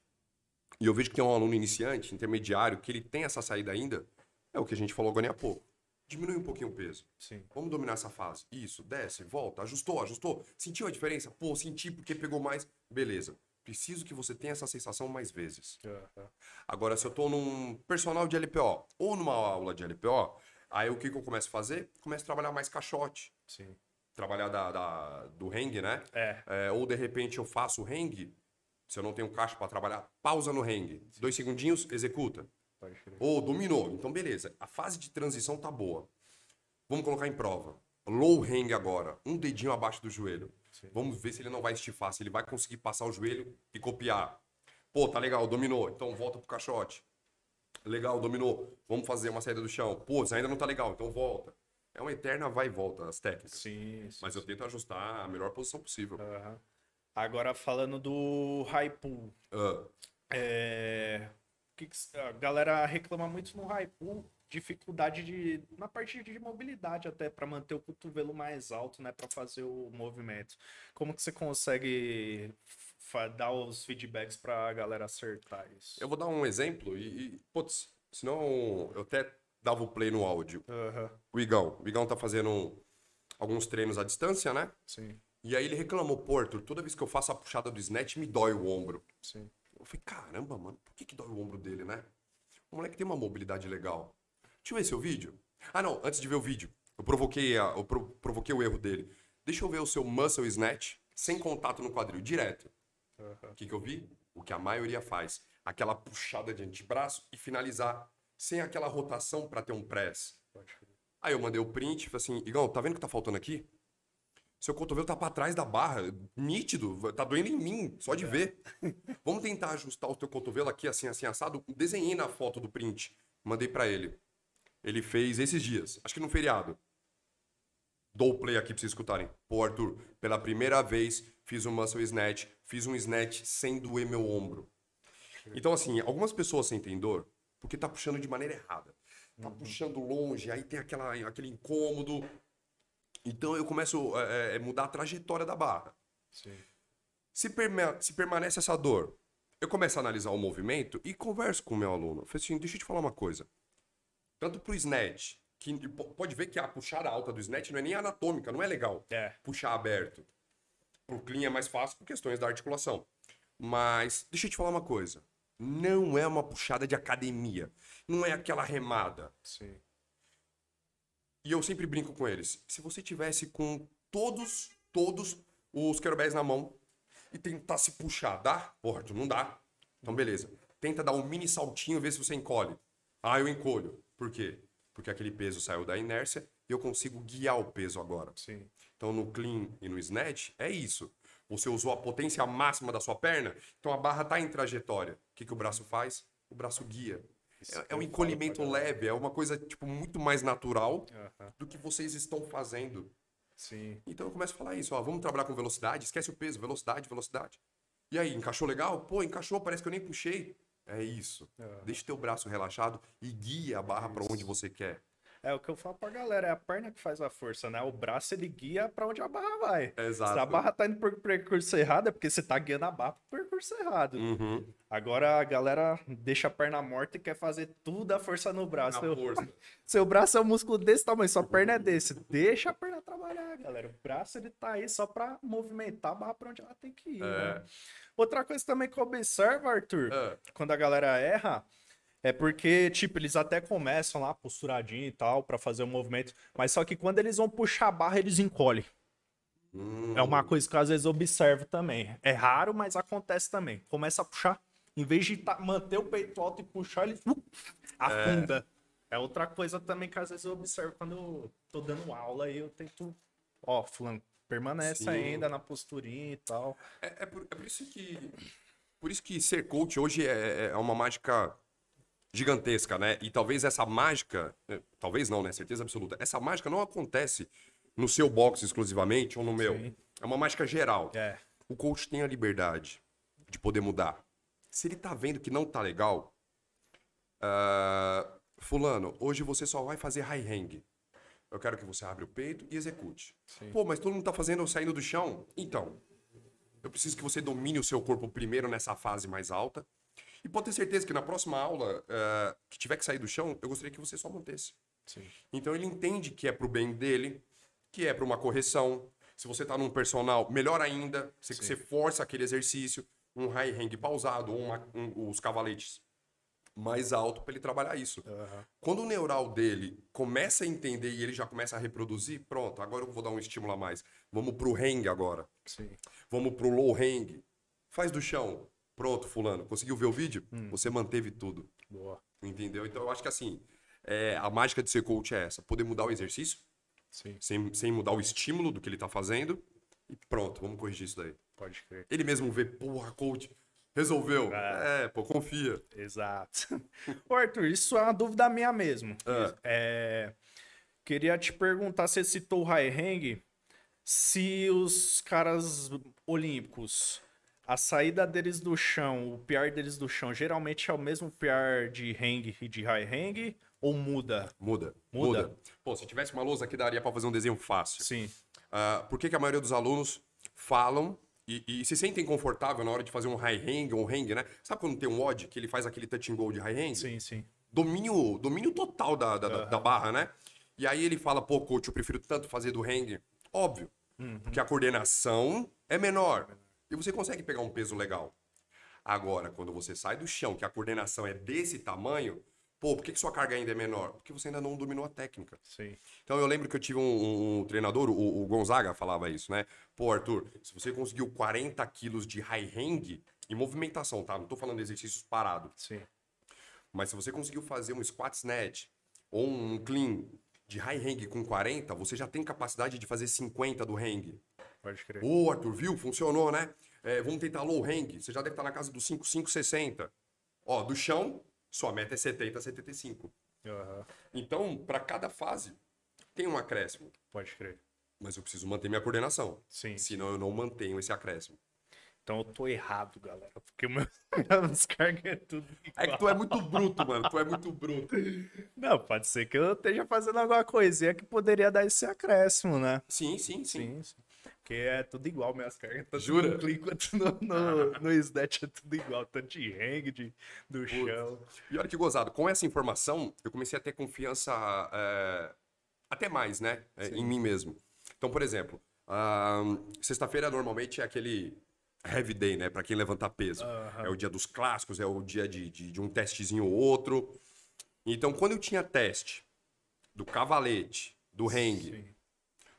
e eu vejo que tem um aluno iniciante, intermediário, que ele tem essa saída ainda, é o que a gente falou agora há pouco. Diminui um pouquinho o peso. Sim. Vamos dominar essa fase. Isso, desce, volta, ajustou, ajustou. Sentiu a diferença? Pô, senti porque pegou mais. Beleza. Preciso que você tenha essa sensação mais vezes. Aham. Agora, se eu tô num personal de LPO ou numa aula de LPO, aí o que, que eu começo a fazer? Começo a trabalhar mais caixote. Sim. Trabalhar da, da- do hang, né? É. É, ou de repente eu faço o hang, se eu não tenho caixa para trabalhar, pausa no hang. Dois segundinhos, executa. Ou dominou. Então, beleza. A fase de transição tá boa. Vamos colocar em prova. Low hang agora. Um dedinho abaixo do joelho. Sim. Vamos ver se ele não vai estifar, se ele vai conseguir passar o joelho e copiar. Pô, tá legal, dominou. Então volta pro caixote. Legal, dominou. Vamos fazer uma saída do chão. Pô, isso ainda não tá legal, então volta. É uma eterna vai e volta as técnicas. Sim, sim. Mas eu tento ajustar a melhor posição possível. Aham. Agora falando do pool. Ah, É... que que a galera reclama muito no pool, dificuldade de na parte de mobilidade até para manter o cotovelo mais alto, né, para fazer o movimento. Como que você consegue dar os feedbacks para a galera acertar isso? eu vou dar um exemplo e, e putz, senão eu até dava o play no áudio. Aham, O Igão. O Igão tá fazendo alguns treinos à distância, né? sim, E aí ele reclamou, Arthur, toda vez que eu faço a puxada do snatch, me dói o ombro. sim. Eu falei, caramba, mano, por que, que dói o ombro dele, né? O moleque tem uma mobilidade legal. Deixa eu ver seu vídeo. Ah, não, antes de ver o vídeo, eu provoquei, a, eu pro- provoquei o erro dele. Deixa eu ver o seu muscle snatch sem contato no quadril, direto. O que, que eu vi? O que a maioria faz. Aquela puxada de antebraço e finalizar sem aquela rotação para ter um press. Aí eu mandei o print e falei assim, Igão, tá vendo o que tá faltando aqui? Seu cotovelo tá pra trás da barra, nítido, tá doendo em mim, só de ver. [LAUGHS] Vamos tentar ajustar o teu cotovelo aqui, assim, assim, assado. Desenhei na foto do print, mandei pra ele. Ele fez esses dias, acho que no feriado. Dou o play aqui pra vocês escutarem. Pô, Arthur, pela primeira vez fiz um muscle snatch, fiz um snatch sem doer meu ombro. Então, assim, algumas pessoas sentem dor porque tá puxando de maneira errada. Tá puxando longe, aí tem aquela, aquele incômodo. Então eu começo a é, é, mudar a trajetória da barra. Sim. Se, perma- se permanece essa dor, eu começo a analisar o movimento e converso com o meu aluno. Eu falei assim, deixa eu te falar uma coisa. Tanto pro snatch, que po- pode ver que a puxada alta do snatch não é nem anatômica, não é legal É, puxar aberto. Pro clean é mais fácil por questões da articulação. Mas deixa eu te falar uma coisa. Não é uma puxada de academia. Não é aquela remada. sim. E eu sempre brinco com eles. Se você tivesse com todos, todos os querubés na mão e tentar se puxar, dá? Porra, tu não dá. Então, beleza. Tenta dar um mini saltinho e ver se você encolhe. Ah, eu encolho. Por quê? Porque aquele peso saiu da inércia e eu consigo guiar o peso agora. Sim. Então, no clean e no snatch, é isso. Você usou a potência máxima da sua perna, então a barra tá em trajetória. O que, que o braço faz? O braço guia. É, é um eu encolhimento leve, é uma coisa tipo muito mais natural Aham, do que vocês estão fazendo. Sim. Então eu começo a falar isso, ó, vamos trabalhar com velocidade, esquece o peso, velocidade, velocidade. E aí, encaixou legal? Pô, encaixou, parece que eu nem puxei. É isso. Aham. Deixa o teu braço relaxado e guia a barra para onde você quer. É o que eu falo pra galera, é a perna que faz a força, né? O braço ele guia pra onde a barra vai. Exato. Se a barra tá indo por percurso errado, é porque você tá guiando a barra pro percurso errado. Uhum. Agora a galera deixa a perna morta e quer fazer tudo a força no braço. Seu, força. [LAUGHS] seu braço é um músculo desse tamanho, sua perna é desse. Deixa a perna trabalhar, galera. O braço ele tá aí só pra movimentar a barra pra onde ela tem que ir. É. né? Outra coisa também que eu observo, Arthur, É. quando a galera erra, é porque, tipo, eles até começam lá posturadinho e tal pra fazer o movimento, mas só que quando eles vão puxar a barra, eles encolhem. Hum. É uma coisa que eu, às vezes eu observo também. É raro, mas acontece também. Começa a puxar, em vez de tá- manter o peito alto e puxar, ele uh, afunda. É. outra coisa também que às vezes eu observo quando eu tô dando aula e eu tento. Ó, fulano, permanece Sim. ainda na posturinha e tal. É, é por, é por isso que Por isso que ser coach hoje é, é uma mágica gigantesca, né? E talvez essa mágica, eh, talvez não, né? Certeza absoluta. Essa mágica não acontece no seu box exclusivamente ou no meu. Sim. É uma mágica geral. É. O coach tem a liberdade de poder mudar. Se ele tá vendo que não tá legal, ah, fulano, hoje você só vai fazer high hang. Eu quero que você abra o peito e execute. Sim. Pô, mas todo mundo tá fazendo saindo do chão? Então, eu preciso que você domine o seu corpo primeiro nessa fase mais alta. E pode ter certeza que na próxima aula, ah, que tiver que sair do chão, eu gostaria que você só mantesse. Sim. Então ele entende que é pro bem dele, que é para uma correção. Se você tá num personal, melhor ainda, você, você força aquele exercício, um high hang pausado ou uma- um- os cavaletes mais alto para ele trabalhar isso. Aham. Quando o neural dele começa a entender e ele já começa a reproduzir, pronto, agora eu vou dar um estímulo a mais. Vamos pro hang agora. Sim. Vamos pro low hang. Faz do chão. Pronto, fulano. Conseguiu ver o vídeo? Você manteve tudo. Boa. Entendeu? Então eu acho que assim, é, a mágica de ser coach é essa: poder mudar o exercício, Sim. sem, sem mudar o estímulo do que ele tá fazendo. E pronto, vamos corrigir isso daí. Pode crer. Ele mesmo vê, porra, coach, resolveu. É. É, pô, confia. Exato. [LAUGHS] Ô, Arthur, isso é uma dúvida minha mesmo. Ah. É, queria te perguntar, você citou o high hang, se os caras olímpicos, a saída deles do chão, o PR deles do chão, geralmente é o mesmo PR de hang e de high hang, ou muda? Muda, Muda? muda. Pô, se tivesse uma lousa aqui, daria pra fazer um desenho fácil. Sim. Ah, por que, que a maioria dos alunos falam e, e se sentem confortável na hora de fazer um high hang ou um hang, né? Sabe quando tem um odd que ele faz aquele touch and go de high hang? Sim, sim. Domínio, domínio total da, da, da- da barra, né? E aí ele fala, pô, coach, eu prefiro tanto fazer do hang. Óbvio, porque a coordenação é menor. E você consegue pegar um peso legal. Agora, quando você sai do chão, que a coordenação é desse tamanho, pô, por que, que sua carga ainda é menor? Porque você ainda não dominou a técnica. Sim. Então eu lembro que eu tive um, um- um treinador, o, o Gonzaga falava isso, né? Pô, Arthur, se você conseguiu 40 quilos de high hang em movimentação, tá? Não tô falando de exercícios parados. Sim. Mas se você conseguiu fazer um squat snatch ou um clean de high hang com 40, você já tem capacidade de fazer 50 do hang. Pode crer. Ô, Arthur, viu? Funcionou, né? É, vamos tentar low hang. Você já deve estar na casa dos 5, 5, 60. Ó, do chão, sua meta é 70, 75. Aham. Então, para cada fase, tem um acréscimo. Pode crer. Mas eu preciso manter minha coordenação. Sim. Senão eu não mantenho esse acréscimo. Então eu tô errado, galera. Porque o meu... [LAUGHS] as cargas é tudo É que tu é muito bruto, mano. Tu é muito bruto. Não, pode ser que eu esteja fazendo alguma coisinha que poderia dar esse acréscimo, né? Sim, sim, sim. sim. Porque é tudo igual, minhas cargas. Tanto Jura? no clean quanto no, no, no snatch é tudo igual. Tanto de hang, de, do chão. E olha que gozado. Com essa informação, eu comecei a ter confiança é, até mais, né? é, em mim mesmo. Então, por exemplo, sexta-feira normalmente é aquele heavy day, né? Pra quem levanta peso. É o dia dos clássicos, é o dia de, de, de um testezinho ou outro. Então, quando eu tinha teste do cavalete, do hang, Sim.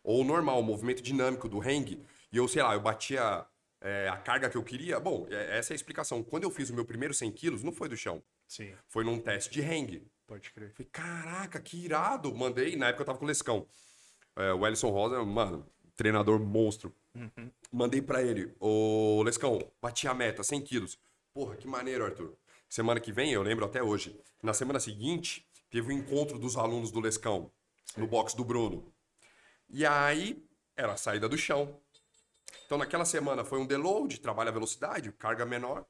Ou o normal, o movimento dinâmico do hang, e eu, sei lá, eu batia é, a carga que eu queria, bom, é- essa é a explicação. Quando eu fiz o meu primeiro 100 quilos, não foi do chão, Sim, foi num teste de hang. pode crer. Falei, caraca, que irado. Mandei, na época eu tava com o Lescão. É, o Ellison Rosa, mano, treinador monstro. Mandei pra ele, ô Lescão, bati a meta, 100 quilos. Porra, que maneiro, Arthur. Semana que vem, eu lembro até hoje, na semana seguinte, teve o encontro dos alunos do Lescão, no box do Bruno. E aí, era a saída do chão. Então, naquela semana foi um deload, trabalho a velocidade, carga menor.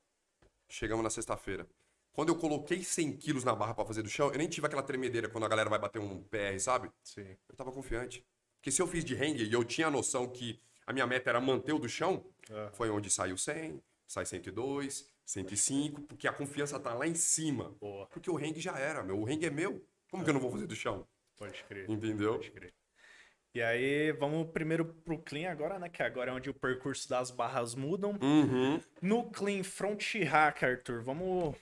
Chegamos na sexta-feira. Quando eu coloquei 100 quilos na barra pra fazer do chão, eu nem tive aquela tremedeira quando a galera vai bater um PR, sabe? Sim, Eu tava confiante. Porque se eu fiz de hang e eu tinha a noção que a minha meta era manter o do chão, Ah. foi onde saiu 100, sai 102, 105, porque a confiança tá lá em cima. boa. Porque o hang já era, meu. O hang é meu. Como que eu não vou fazer do chão? Pode crer. Entendeu? Pode crer. E aí, vamos primeiro pro clean agora, né? Que agora é onde o percurso das barras mudam. Uhum. No clean front hack, Arthur, vamos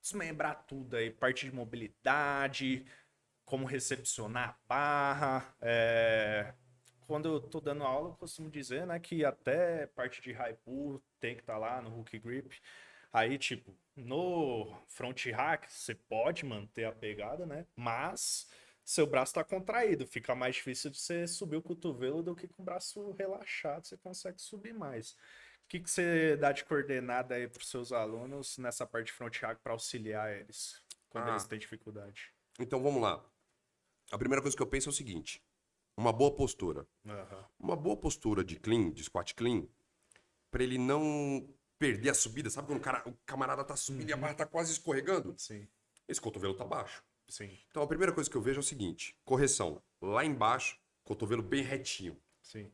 desmembrar tudo aí. Parte de mobilidade, como recepcionar a barra. é, Quando eu tô dando aula, eu costumo dizer, né, que até parte de high pull tem que estar lá no hook grip. Aí, tipo, no front hack, você pode manter a pegada, né? Mas seu braço tá contraído, fica mais difícil de você subir o cotovelo do que com o braço relaxado, você consegue subir mais. O que, que você dá de coordenada aí pros seus alunos nessa parte de front hack para auxiliar eles quando Ah. eles têm dificuldade? Então vamos lá. A primeira coisa que eu penso é o seguinte: uma boa postura. Aham. Uma boa postura de clean, de squat clean, pra ele não perder a subida. Sabe quando o, cara, o camarada tá subindo e a barra tá quase escorregando? Sim, Esse cotovelo tá baixo. Sim, Então a primeira coisa que eu vejo é o seguinte: correção. Lá embaixo, cotovelo bem retinho. sim.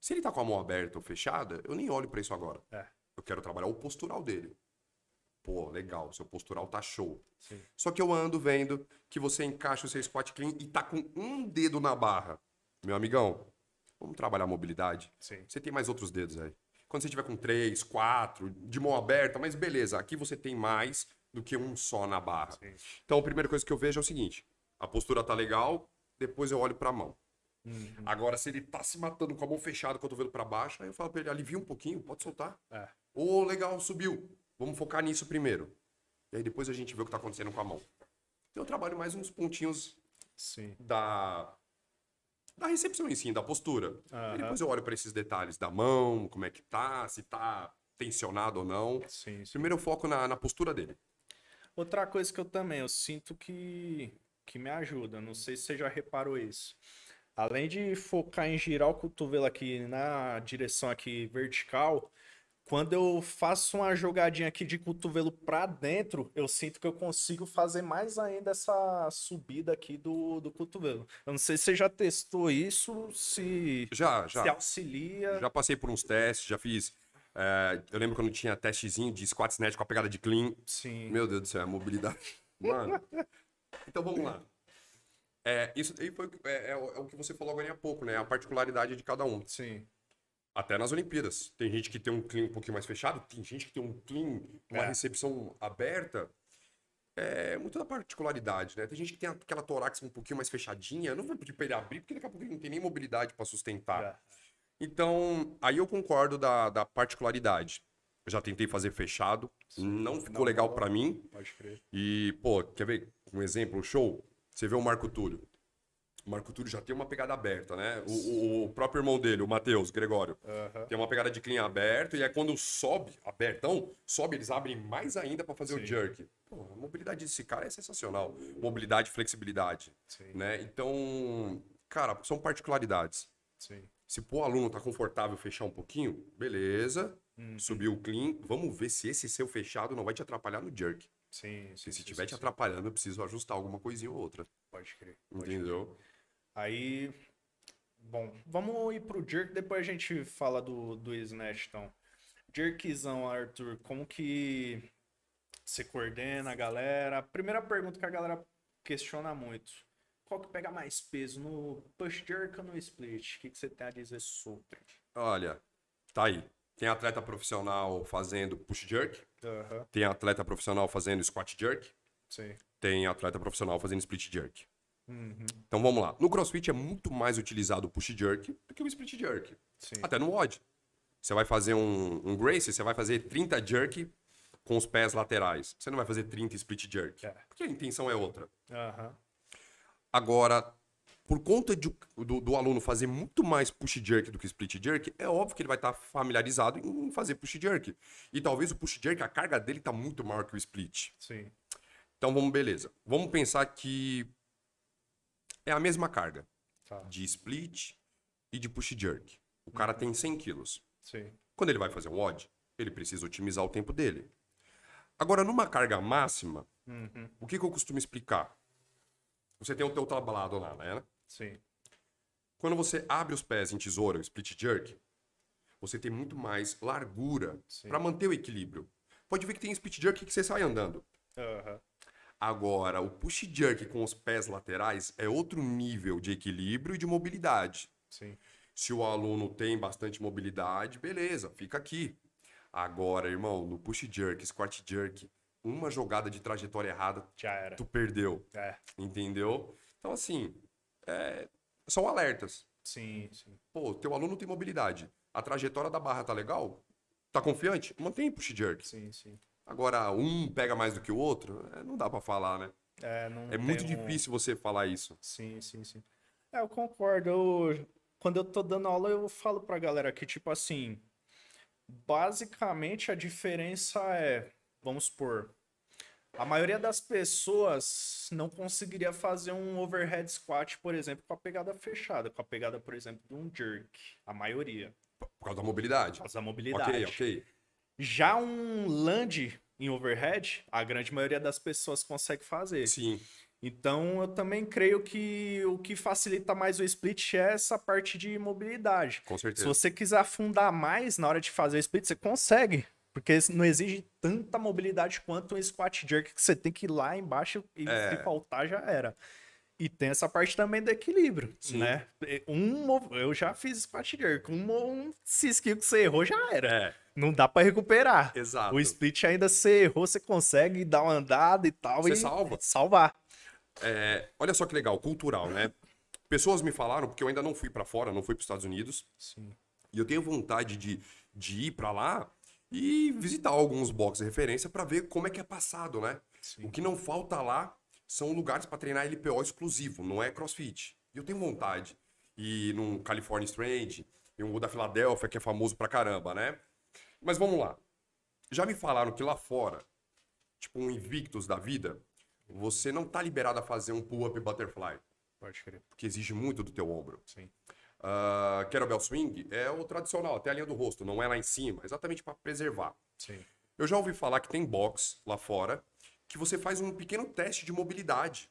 Se ele tá com a mão aberta ou fechada, eu nem olho pra isso agora. É, Eu quero trabalhar o postural dele. Pô, legal, seu postural tá show. sim. Só que eu ando vendo que você encaixa o seu squat clean e tá com um dedo na barra. Meu amigão, vamos trabalhar a mobilidade. Sim. Você tem mais outros dedos aí. Quando você tiver com três, quatro, de mão aberta, mas beleza, aqui você tem mais do que um só na barra. Sim. Então a primeira coisa que eu vejo é o seguinte: a postura tá legal, depois eu olho pra mão. Uhum. Agora, se ele tá se matando com a mão fechada, cotovelo pra baixo, aí eu falo pra ele, alivia um pouquinho, pode soltar. É. Ô, legal, subiu. Vamos focar nisso primeiro. E aí depois a gente vê o que tá acontecendo com a mão. Então eu trabalho mais uns pontinhos Sim. da da recepção em si, da postura. E depois eu olho para esses detalhes da mão, como é que tá, se tá tensionado ou não. Sim, sim. Primeiro eu foco na, na postura dele. Outra coisa que eu também, eu sinto que, que me ajuda, não sei se você já reparou isso. Além de focar em girar o cotovelo aqui na direção aqui vertical, quando eu faço uma jogadinha aqui de cotovelo pra dentro, eu sinto que eu consigo fazer mais ainda essa subida aqui do, do cotovelo. Eu não sei se você já testou isso, se, Já, já. se auxilia. Já passei por uns testes, já fiz. É, eu lembro quando tinha testezinho de squat snatch com a pegada de clean. Sim. Meu Deus do céu, a mobilidade. Mano. Então vamos lá. É, isso aí foi, é, é o é o que você falou agora há pouco, né? A particularidade de cada um. Sim. Até nas Olimpíadas. Tem gente que tem um clean um pouquinho mais fechado, tem gente que tem um clean, uma É. recepção aberta. É muito da particularidade, né? Tem gente que tem aquela torax um pouquinho mais fechadinha. Eu não vou pedir pra ele abrir, porque daqui a pouco ele não tem nem mobilidade pra sustentar. Já. Então, aí eu concordo da, da particularidade. Eu já tentei fazer fechado, não ficou Não legal pra mim. Pode crer. E, pô, quer ver um exemplo, show? Você vê o Marco Túlio. O Marco Túlio já tem uma pegada aberta, né? O, o- o próprio irmão dele, o Matheus, Gregório, tem uma pegada de clean aberto. E aí quando sobe, abertão, sobe, eles abrem mais ainda pra fazer o Sim. jerk. Pô, a mobilidade desse cara é sensacional. Mobilidade e flexibilidade, Sim. né? Então, cara, são particularidades. Sim. Se pô, o aluno tá confortável fechar um pouquinho, beleza. Uhum. Subiu o clean. Vamos ver se esse seu fechado não vai te atrapalhar no jerk. Sim, sim, Se sim, estiver sim, te sim. atrapalhando, eu preciso ajustar alguma coisinha ou outra. Pode crer. pode crer. Entendeu? Aí, bom, vamos ir pro jerk, depois a gente fala do, do snatch, então. Jerkzão, Arthur, como que você coordena a galera? Primeira pergunta que a galera questiona muito. Qual que pega mais peso, no push jerk ou no split? O que, que você tem a dizer sobre? Olha, tá aí. Tem atleta profissional fazendo push jerk, tem atleta profissional fazendo squat jerk, sim. tem atleta profissional fazendo split jerk. Uhum, Então vamos lá. No CrossFit é muito mais utilizado o push jerk do que o split jerk. sim. Até no WOD. Você vai fazer um, um Gracie, você vai fazer 30 jerk com os pés laterais. Você não vai fazer 30 split jerk. É. Porque a intenção é outra. Aham, Agora, por conta de- do, do aluno fazer muito mais push jerk do que split jerk, é óbvio que ele vai estar familiarizado em fazer push jerk. E talvez o push jerk, a carga dele tá muito maior que o split. sim. Então vamos, beleza. Vamos pensar que é a mesma carga Tá, de split e de push jerk. O cara tem 100 quilos. sim. Quando ele vai fazer um WOD, ele precisa otimizar o tempo dele. Agora, numa carga máxima, Uhum, o que, que eu costumo explicar? Você tem o teu tablado lá, né? sim. Quando você abre os pés em tesoura, split jerk, você tem muito mais largura para manter o equilíbrio. Pode ver que tem split jerk que você sai andando. Aham, Agora, o push jerk com os pés laterais é outro nível de equilíbrio e de mobilidade. sim. Se o aluno tem bastante mobilidade, beleza, fica aqui. Agora, irmão, no push jerk, squat jerk, uma jogada de trajetória errada, Já era. tu perdeu, É, entendeu? Então, assim, é, são alertas. sim, sim. Pô, teu aluno tem mobilidade, a trajetória da barra tá legal? Tá confiante? Mantém push jerk. Sim, sim. Agora, um pega mais do que o outro, é, não dá pra falar, né? É, não É muito um- difícil você falar isso. Sim, sim, sim. É, eu concordo. Eu, quando eu tô dando aula, eu falo pra galera que, tipo assim, Basicamente, a diferença é, vamos supor, a maioria das pessoas não conseguiria fazer um overhead squat, por exemplo, com a pegada fechada, com a pegada, por exemplo, de um jerk. A maioria. Por causa da mobilidade. Por causa da mobilidade. Ok, ok. Já um land em overhead, a grande maioria das pessoas consegue fazer. Sim. Então, eu também creio que o que facilita mais o split é essa parte de mobilidade. Com Se certeza. você quiser afundar mais na hora de fazer o split, você consegue. Porque não exige tanta mobilidade quanto um squat jerk que você tem que ir lá embaixo e É. se faltar já era. E tem essa parte também do equilíbrio, Sim. né? Um, eu já fiz squat jerk, um, um cisquinho que você errou já era. É, Não dá pra recuperar. exato. O split ainda você errou, você consegue dar uma andada e tal Você e salva. salvar. É, olha só que legal, cultural, né? Pessoas me falaram, porque eu ainda não fui pra fora, não fui pros Estados Unidos, Sim. e eu tenho vontade de, de ir pra lá e visitar alguns boxes de referência pra ver como é que é passado, né? O que não falta lá são lugares pra treinar LPO exclusivo, não é CrossFit. E eu tenho vontade. E num California Strange, e um da Filadélfia, que é famoso pra caramba, né? Mas vamos lá. Já me falaram que lá fora, tipo um Invictus da vida, você não tá liberado a fazer um pull-up butterfly, Pode crer. porque exige muito do teu ombro. Sim. Uh, kettlebell swing é o tradicional, até a linha do rosto, não é lá em cima, exatamente para preservar. Sim. Eu já ouvi falar que tem box lá fora que você faz um pequeno teste de mobilidade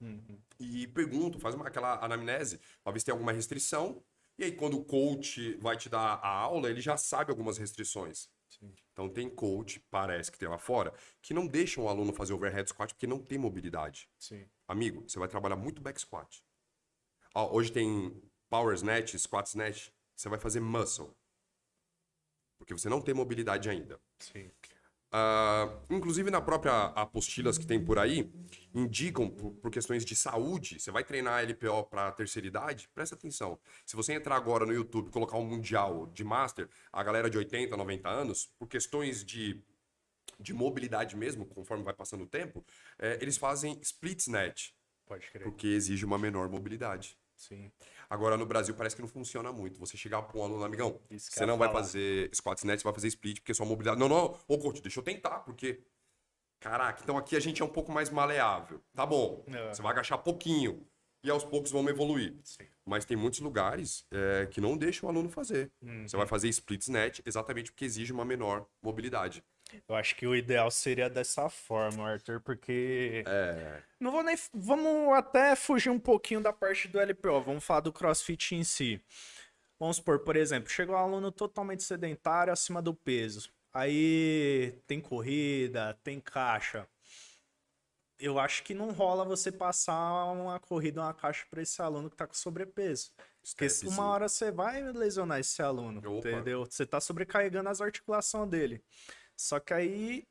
Uhum. e pergunta, faz uma, aquela anamnese para ver se tem alguma restrição. E aí, quando o coach vai te dar a aula, ele já sabe algumas restrições. Sim. Então, tem coach, parece que tem lá fora, que não deixam o aluno fazer overhead squat porque não tem mobilidade. Sim. Amigo, você vai trabalhar muito back squat. Ó, hoje tem power snatch, squat snatch. Você vai fazer muscle. Porque você não tem mobilidade ainda. Sim. Ah, inclusive na própria apostilas que tem por aí, indicam por, por questões de saúde, você vai treinar LPO para terceira idade, presta atenção. Se você entrar agora no YouTube e colocar um mundial de master, a galera de 80, 90 anos, por questões de, de mobilidade mesmo, conforme vai passando o tempo, eh, eles fazem split snatch, Pode crer. porque exige uma menor mobilidade. Sim. Agora, no Brasil, parece que não funciona muito. Você chegar para um aluno, amigão, Isso você não vai falar. fazer squat snatch, você vai fazer split, porque sua mobilidade... Não, não, ô coach, deixa eu tentar, porque... Caraca, então aqui a gente é um pouco mais maleável. Tá bom, É. você vai agachar pouquinho. E aos poucos vamos evoluir. Sim. Mas tem muitos lugares é, que não deixam o aluno fazer. Uhum. Você vai fazer split snatch exatamente porque exige uma menor mobilidade. Eu acho que o ideal seria dessa forma, Arthur, porque. É... Não vou nem. Vamos até fugir um pouquinho da parte do LPO. Vamos falar do crossfit em si. Vamos supor, por exemplo, chegou um aluno totalmente sedentário, acima do peso. Aí tem corrida, tem caixa. Eu acho que não rola você passar uma corrida, uma caixa para esse aluno que tá com sobrepeso. Porque uma hora você vai lesionar esse aluno, Opa. entendeu? Você tá sobrecarregando as articulações dele. Só que aí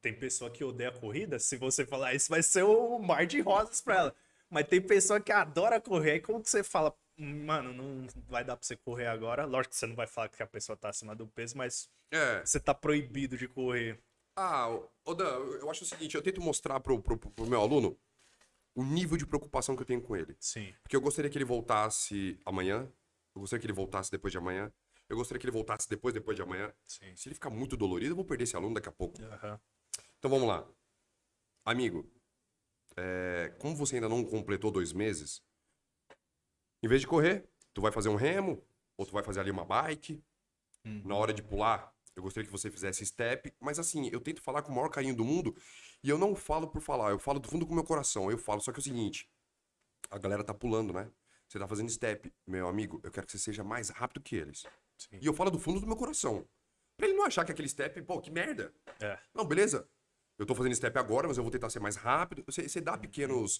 tem pessoa que odeia a corrida, se você falar isso vai ser o mar de rosas pra ela. Mas tem pessoa que adora correr, aí como que você fala, mano, não vai dar pra você correr agora? Lógico que você não vai falar que a pessoa tá acima do peso, mas É, você tá proibido de correr. Ah, ô Dan, eu acho o seguinte, eu tento mostrar pro, pro, pro meu aluno o nível de preocupação que eu tenho com ele. Sim. Porque eu gostaria que ele voltasse amanhã, eu gostaria que ele voltasse depois de amanhã, eu gostaria que ele voltasse depois, depois de amanhã. Sim. Se ele ficar muito dolorido, eu vou perder esse aluno daqui a pouco. Aham. Então vamos lá. Amigo, é, como você ainda não completou dois meses, em vez de correr, tu vai fazer um remo, ou tu vai fazer ali uma bike. Hum. Na hora de pular, eu gostaria que você fizesse step. Mas assim, eu tento falar com o maior carinho do mundo e eu não falo por falar, eu falo do fundo do meu coração. Eu falo, só que é o seguinte: a galera tá pulando, né? Você tá fazendo step. Meu amigo, eu quero que você seja mais rápido que eles. Sim. E eu falo do fundo do meu coração. Pra ele não achar que aquele step, pô, que merda. É. Não, beleza. Eu tô fazendo step agora, mas eu vou tentar ser mais rápido. Você, você dá pequenos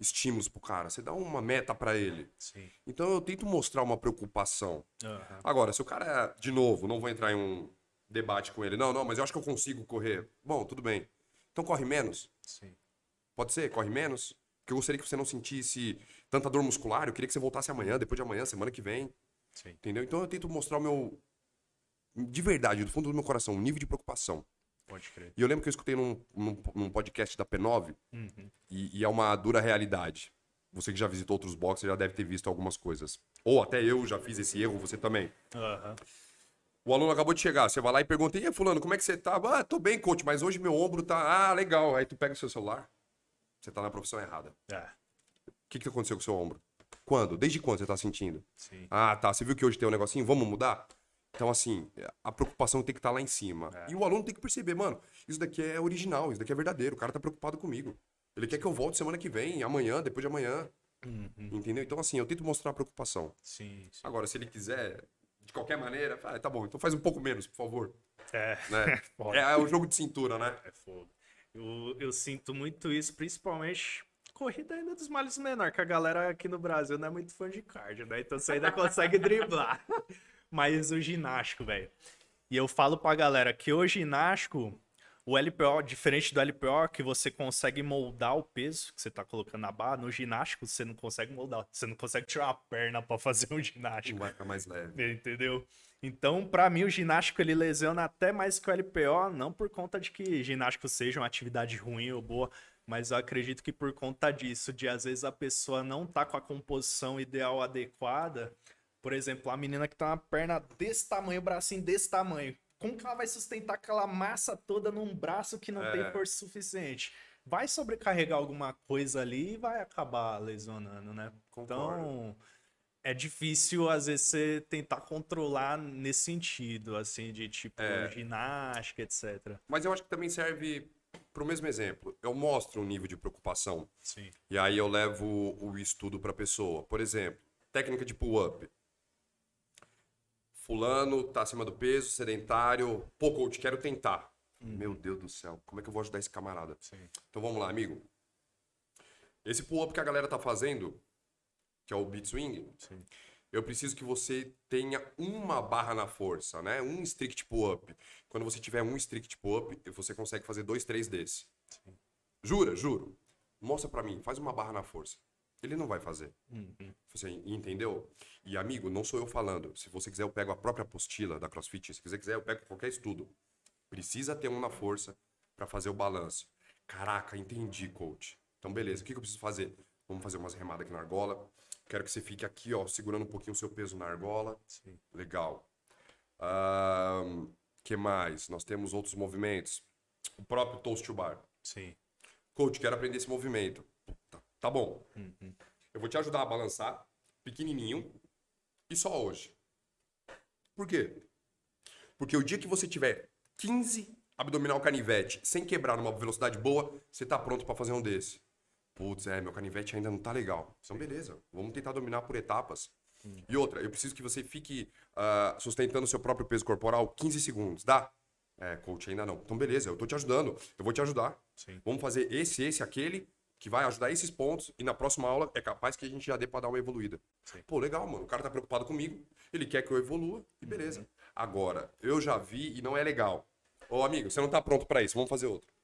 estímulos pro cara, você dá uma meta pra ele. Sim. Então eu tento mostrar uma preocupação. Aham. Agora, se o cara, de novo, não vou entrar em um debate com ele, não, não, mas eu acho que eu consigo correr. Bom, tudo bem. Então corre menos. Sim. Pode ser? Corre menos? Porque eu gostaria que você não sentisse tanta dor muscular. Eu queria que você voltasse amanhã, depois de amanhã, semana que vem. Sim. Entendeu? Então eu tento mostrar o meu. De verdade, do fundo do meu coração, um nível de preocupação. Pode crer. E eu lembro que eu escutei num, num, num podcast da P9, Uhum. e, e é uma dura realidade. Você que já visitou outros boxes já deve ter visto algumas coisas. Ou até eu já fiz esse erro, você também. Aham. O aluno acabou de chegar, você vai lá e pergunta, e aí, fulano, como é que você tá? Ah, tô bem, coach, mas hoje meu ombro tá... Ah, legal. Aí tu pega o seu celular, você tá na profissão errada. É, O que que aconteceu com o seu ombro? Quando? Desde quando você tá sentindo? sim. Ah, tá, você viu que hoje tem um negocinho? Vamos mudar? Então, assim, a preocupação tem que estar lá em cima. É. E o aluno tem que perceber, mano, isso daqui é original, isso daqui é verdadeiro. O cara tá preocupado comigo. Ele quer que eu volte semana que vem, amanhã, depois de amanhã. Uhum, Entendeu? Então, assim, eu tento mostrar a preocupação. sim, sim. Agora, se ele quiser, de qualquer maneira, ah, tá bom, então faz um pouco menos, por favor. É, Né? [LAUGHS] foda. é, é o jogo de cintura, né? É fogo. Eu, eu sinto muito isso, principalmente corrida ainda dos males menor, que a galera aqui no Brasil não é muito fã de cardio, né? Então você ainda consegue [LAUGHS] driblar. Mas o ginástico, velho. E eu falo pra galera que o ginástico, o LPO, diferente do LPO, que você consegue moldar o peso que você tá colocando na barra, no ginástico você não consegue moldar. Você não consegue tirar uma perna pra fazer um ginástico. Vai ficar mais leve. Entendeu? Então, pra mim, o ginástico ele lesiona até mais que o LPO, não por conta de que ginástico seja uma atividade ruim ou boa, mas eu acredito que por conta disso, de às vezes a pessoa não tá com a composição ideal adequada. Por exemplo, a menina que tá uma perna desse tamanho, o bracinho desse tamanho. Como que ela vai sustentar aquela massa toda num braço que não É. tem força suficiente? Vai sobrecarregar alguma coisa ali e vai acabar lesionando, né? Concordo. Então, é difícil, às vezes, você tentar controlar nesse sentido, assim, de tipo, É. ginástica, etc. Mas eu acho que também serve pro mesmo exemplo. Eu mostro um nível de preocupação Sim. e aí eu levo o estudo pra pessoa. Por exemplo, técnica de pull-up. Fulano tá acima do peso, sedentário. Pô, coach, quero tentar. Meu Deus do céu, como é que eu vou ajudar esse camarada? Sim. Então vamos lá, amigo. Esse pull-up que a galera tá fazendo, que é o beat swing, Sim. Eu preciso que você tenha uma barra na força, né? Um strict pull-up. Quando você tiver um strict pull-up, você consegue fazer dois, três desse. Jura, juro. Mostra pra mim, faz uma barra na força. Ele não vai fazer. Uhum. Você entendeu? E amigo, não sou eu falando. Se você quiser, eu pego a própria apostila da CrossFit. Se você quiser, eu pego qualquer estudo. Precisa ter um na força pra fazer o balanço. Caraca, entendi, coach. Então, beleza. O que que eu preciso fazer? Vamos fazer umas remadas aqui na argola. Quero que você fique aqui, ó, segurando um pouquinho o seu peso na argola. Sim. Legal. Ahn, que mais? Nós temos outros movimentos. O próprio toast to bar. Sim. Coach, quero aprender esse movimento. Puta, tá bom. Uhum. Eu vou te ajudar a balançar, pequenininho, e só hoje. Por quê? Porque o dia que você tiver 15 abdominal canivete sem quebrar numa velocidade boa, você tá pronto pra fazer um desse. Putz, é, meu canivete ainda não tá legal. Então, beleza. Vamos tentar dominar por etapas. E outra, eu preciso que você fique ah, sustentando o seu próprio peso corporal 15 segundos. Dá? É, coach, ainda não. Então, beleza, eu tô te ajudando. Eu vou te ajudar. Sim. Vamos fazer esse, esse, aquele, que vai ajudar esses pontos. E na próxima aula é capaz que a gente já dê pra dar uma evoluída. Sim. Pô, legal, mano. O cara tá preocupado comigo. Ele quer que eu evolua. E beleza. Agora, eu já vi e não é legal. Ô, amigo, você não tá pronto pra isso. Vamos fazer outro.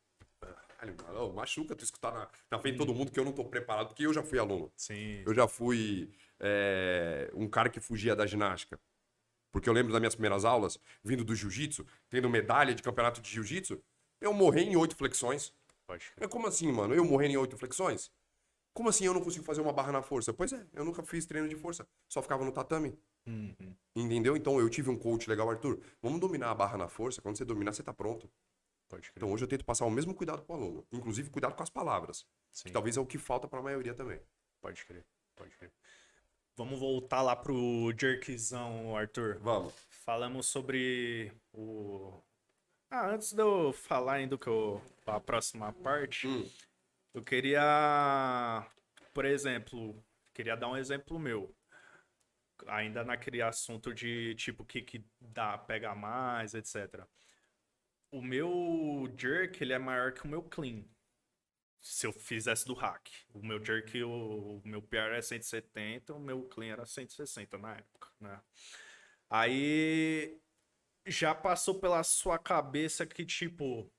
Caralho, mano, machuca tu escutar na, na frente de todo mundo que eu não tô preparado, porque eu já fui aluno. Sim. Eu já fui é, um cara que fugia da ginástica. Porque eu lembro das minhas primeiras aulas, vindo do jiu-jitsu, tendo medalha de campeonato de jiu-jitsu, eu morri em oito flexões. Pode. Mas como assim, mano? Eu morrendo em oito flexões? Como assim eu não consigo fazer uma barra na força? Pois é, eu nunca fiz treino de força. Só ficava no tatame. Uhum. Entendeu? Então eu tive um coach legal, Arthur. Vamos dominar a barra na força. Quando você dominar, você tá pronto. Então hoje eu tento passar o mesmo cuidado pro aluno. Inclusive, cuidado com as palavras. Sim. Que talvez é o que falta pra maioria também. Pode crer. Pode crer. Vamos voltar lá pro jerkzão, Arthur. Vamos. Falamos sobre o. Ah, antes de eu falar ainda que eu. a próxima parte, Hum. eu queria. Por exemplo, queria dar um exemplo meu. Ainda naquele assunto de tipo o que, que dá, pega mais, etc. O meu jerk, ele é maior que o meu clean. Se eu fizesse do hack. O meu jerk, o, o meu PR é 170, o meu clean era 160 na época, né? Aí já passou pela sua cabeça que, tipo,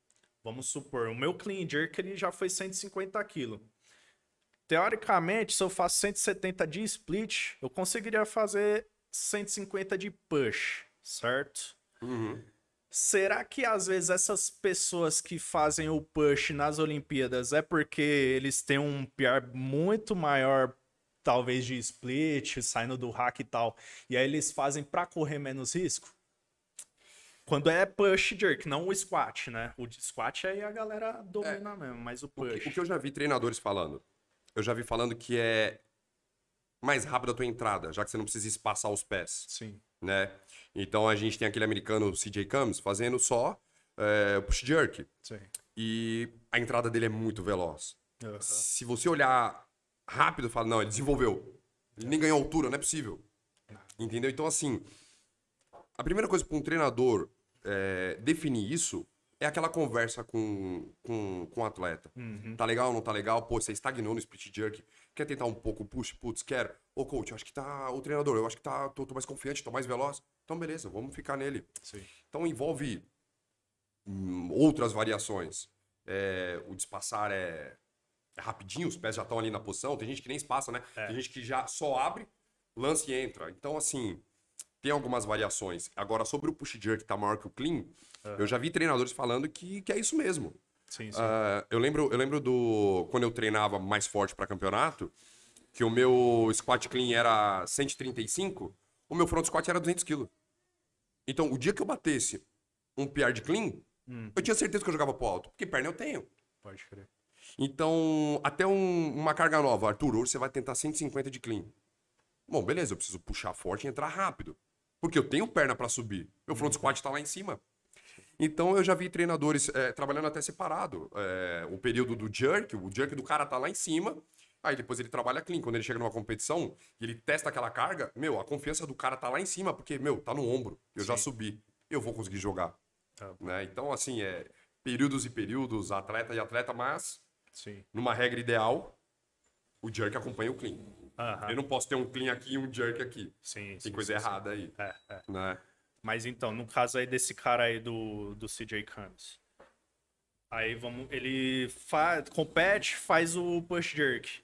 vamos supor, o meu clean jerk ele já foi 150 quilos. Teoricamente, se eu faço 170 de split, eu conseguiria fazer 150 de push, certo? Uhum. Será que às vezes essas pessoas que fazem o push nas Olimpíadas é porque eles têm um PR muito maior, talvez de split, saindo do hack e tal, e aí eles fazem pra correr menos risco? Quando é push jerk, não o squat, né? O squat aí a galera domina mesmo, mas o O push. que, o que eu já vi treinadores falando? Eu já vi falando que é mais rápido a tua entrada, já que você não precisa espaçar os pés, Sim. Né? Então a gente tem aquele americano CJ Combs fazendo só é, push jerk. Sim. E a entrada dele é muito veloz. Aham. Se você olhar rápido, fala, não, ele desenvolveu. Ele nem ganhou altura, não é possível. Entendeu? Então, assim, a primeira coisa para um treinador é, definir isso é aquela conversa com, com, com o atleta. Uhum. Tá legal, não tá legal? Pô, você estagnou no split jerk. Quer tentar um pouco o push? Putz, quero. Ô, coach, eu acho que tá... O treinador, eu acho que tá... Tô, tô mais confiante, tô mais veloz. Então, beleza, vamos ficar nele. Sim. Então envolve hum, outras variações. É, o despassar é, é rapidinho, os pés já estão ali na posição. Tem gente que nem espaça, né? É. Tem gente que já só abre, lance e entra. Então, assim, tem algumas variações. Agora, sobre o push jerk que tá maior que o clean, eu já vi treinadores falando que, que é isso mesmo. Sim, sim. Ah, eu lembro, eu lembro do quando eu treinava mais forte para campeonato, que o meu squat clean era 135, o meu front squat era 200 kg. Então, o dia que eu batesse um PR de clean, Hum. eu tinha certeza que eu jogava pro alto, porque perna eu tenho. Pode crer. Então, até um- uma carga nova, Arthur, hoje você vai tentar 150 de clean. Bom, beleza, eu preciso puxar forte e entrar rápido. Porque eu tenho perna para subir. Meu front squat tá lá em cima. Então eu já vi treinadores eh, trabalhando até separado. Eh, o período do jerk, o jerk do cara tá lá em cima. Aí depois ele trabalha clean. Quando ele chega numa competição e ele testa aquela carga, meu, a confiança do cara tá lá em cima, porque, meu, tá no ombro. Eu já Sim. subi. Eu vou conseguir jogar. Tá. Né? Então, assim, é períodos e períodos, atleta e atleta, mas Sim. numa regra ideal, o jerk acompanha o clean. Aham. Eu não posso ter um clean aqui e um jerk aqui. Sim, Tem sim, coisa sim. errada aí, É, é. né? Mas então, no caso aí desse cara aí do, do CJ Combs. Aí vamos. Ele fa compete, faz o push jerk.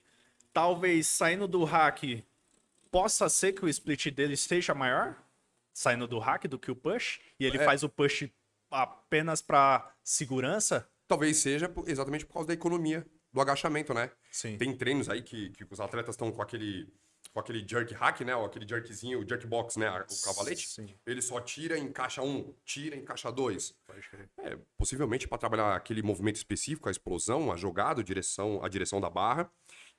Talvez saindo do hack possa ser que o split dele esteja maior? Saindo do hack do que o push? E ele É. faz o push apenas pra segurança? Talvez seja exatamente por causa da economia do agachamento, né? Sim. Tem treinos aí que, que os atletas estão com aquele, com aquele jerk hack, né? Ou aquele jerkzinho, o jerk box, né? O cavalete. Sim. Ele só tira, encaixa um, tira, encaixa dois. Pode crer. É, possivelmente para trabalhar aquele movimento específico, a explosão, a jogada, a direção, a direção da barra,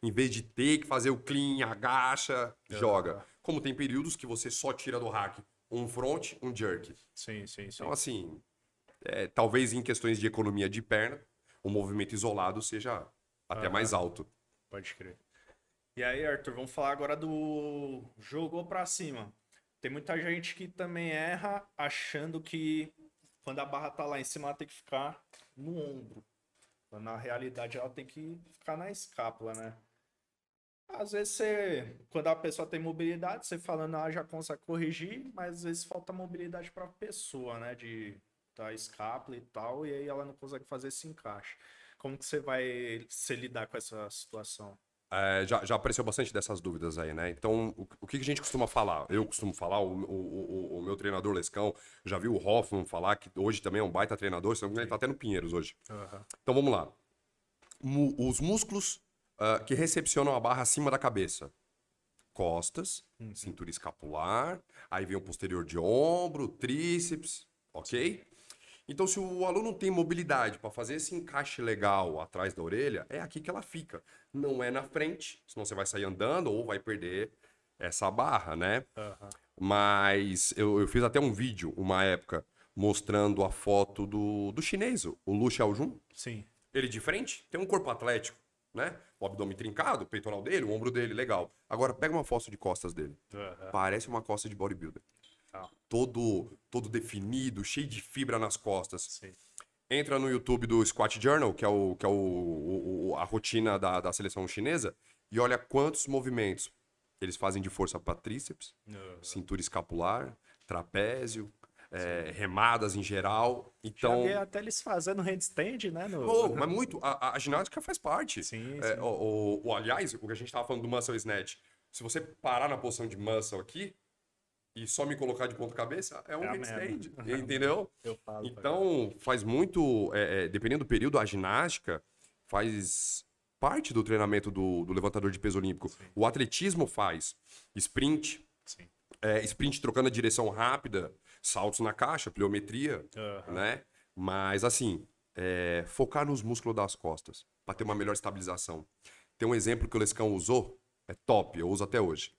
em vez de ter que fazer o clean, agacha, joga. Como tem períodos que você só tira do hack um front, um jerk. Sim, sim, sim. Então, assim, é, talvez em questões de economia de perna, o movimento isolado seja até Aham. mais alto. Pode crer. E aí, Arthur, vamos falar agora do jogou pra cima. Tem muita gente que também erra achando que quando a barra tá lá em cima ela tem que ficar no ombro. Na realidade ela tem que ficar na escápula, né? Às vezes você, quando a pessoa tem mobilidade, você falando, ah, já consegue corrigir, mas às vezes falta mobilidade pra pessoa, né? De da escápula e tal, e aí ela não consegue fazer esse encaixe. Como que você vai se lidar com essa situação? É, já, já apareceu bastante dessas dúvidas aí, né? Então, o, o que a gente costuma falar? Eu costumo falar, o, o, o, meu treinador Lescão, já vi o Hoffman falar, que hoje também é um baita treinador, se não ele tá até no Pinheiros hoje. Então vamos lá. Os músculos ah, que recepcionam a barra acima da cabeça. Costas, cintura escapular, aí vem o posterior de ombro, tríceps, ok? Então, se o aluno tem mobilidade para fazer esse encaixe legal atrás da orelha, é aqui que ela fica. Não é na frente, senão você vai sair andando ou vai perder essa barra, né? Mas eu, eu fiz até um vídeo, uma época, mostrando a foto do, do chinês, o Lu Xiaojun. Sim. Ele de frente tem um corpo atlético, né? O abdômen trincado, o peitoral dele, o ombro dele, legal. Agora, pega uma foto de costas dele. Parece uma costa de bodybuilder. Todo, todo definido, cheio de fibra nas costas. Sim. Entra no YouTube do Squat Journal, que é, o, que é o, o- o- a rotina da, da seleção chinesa, e olha quantos movimentos eles fazem de força para tríceps, cintura escapular, trapézio, é, remadas em geral. Já Então, vi até eles fazendo handstand, né? No... Oh, mas muito. A, a- a ginástica faz parte. Sim, É, sim. o, o- o- aliás, o que a gente tava falando do muscle snatch. Se você parar na posição de muscle aqui e só me colocar de ponta cabeça, é um É handstand. [LAUGHS] Entendeu? [LAUGHS] Eu falo. Então, faz muito. é, é, dependendo do período, a ginástica faz parte do treinamento do, do levantador de peso olímpico. O atletismo faz sprint, Sim. é, sprint trocando a direção rápida, saltos na caixa, pliometria, Aham. né? Mas assim, é, focar nos músculos das costas para ter uma melhor estabilização. Tem um exemplo que o Lescão usou, é top, eu uso até hoje.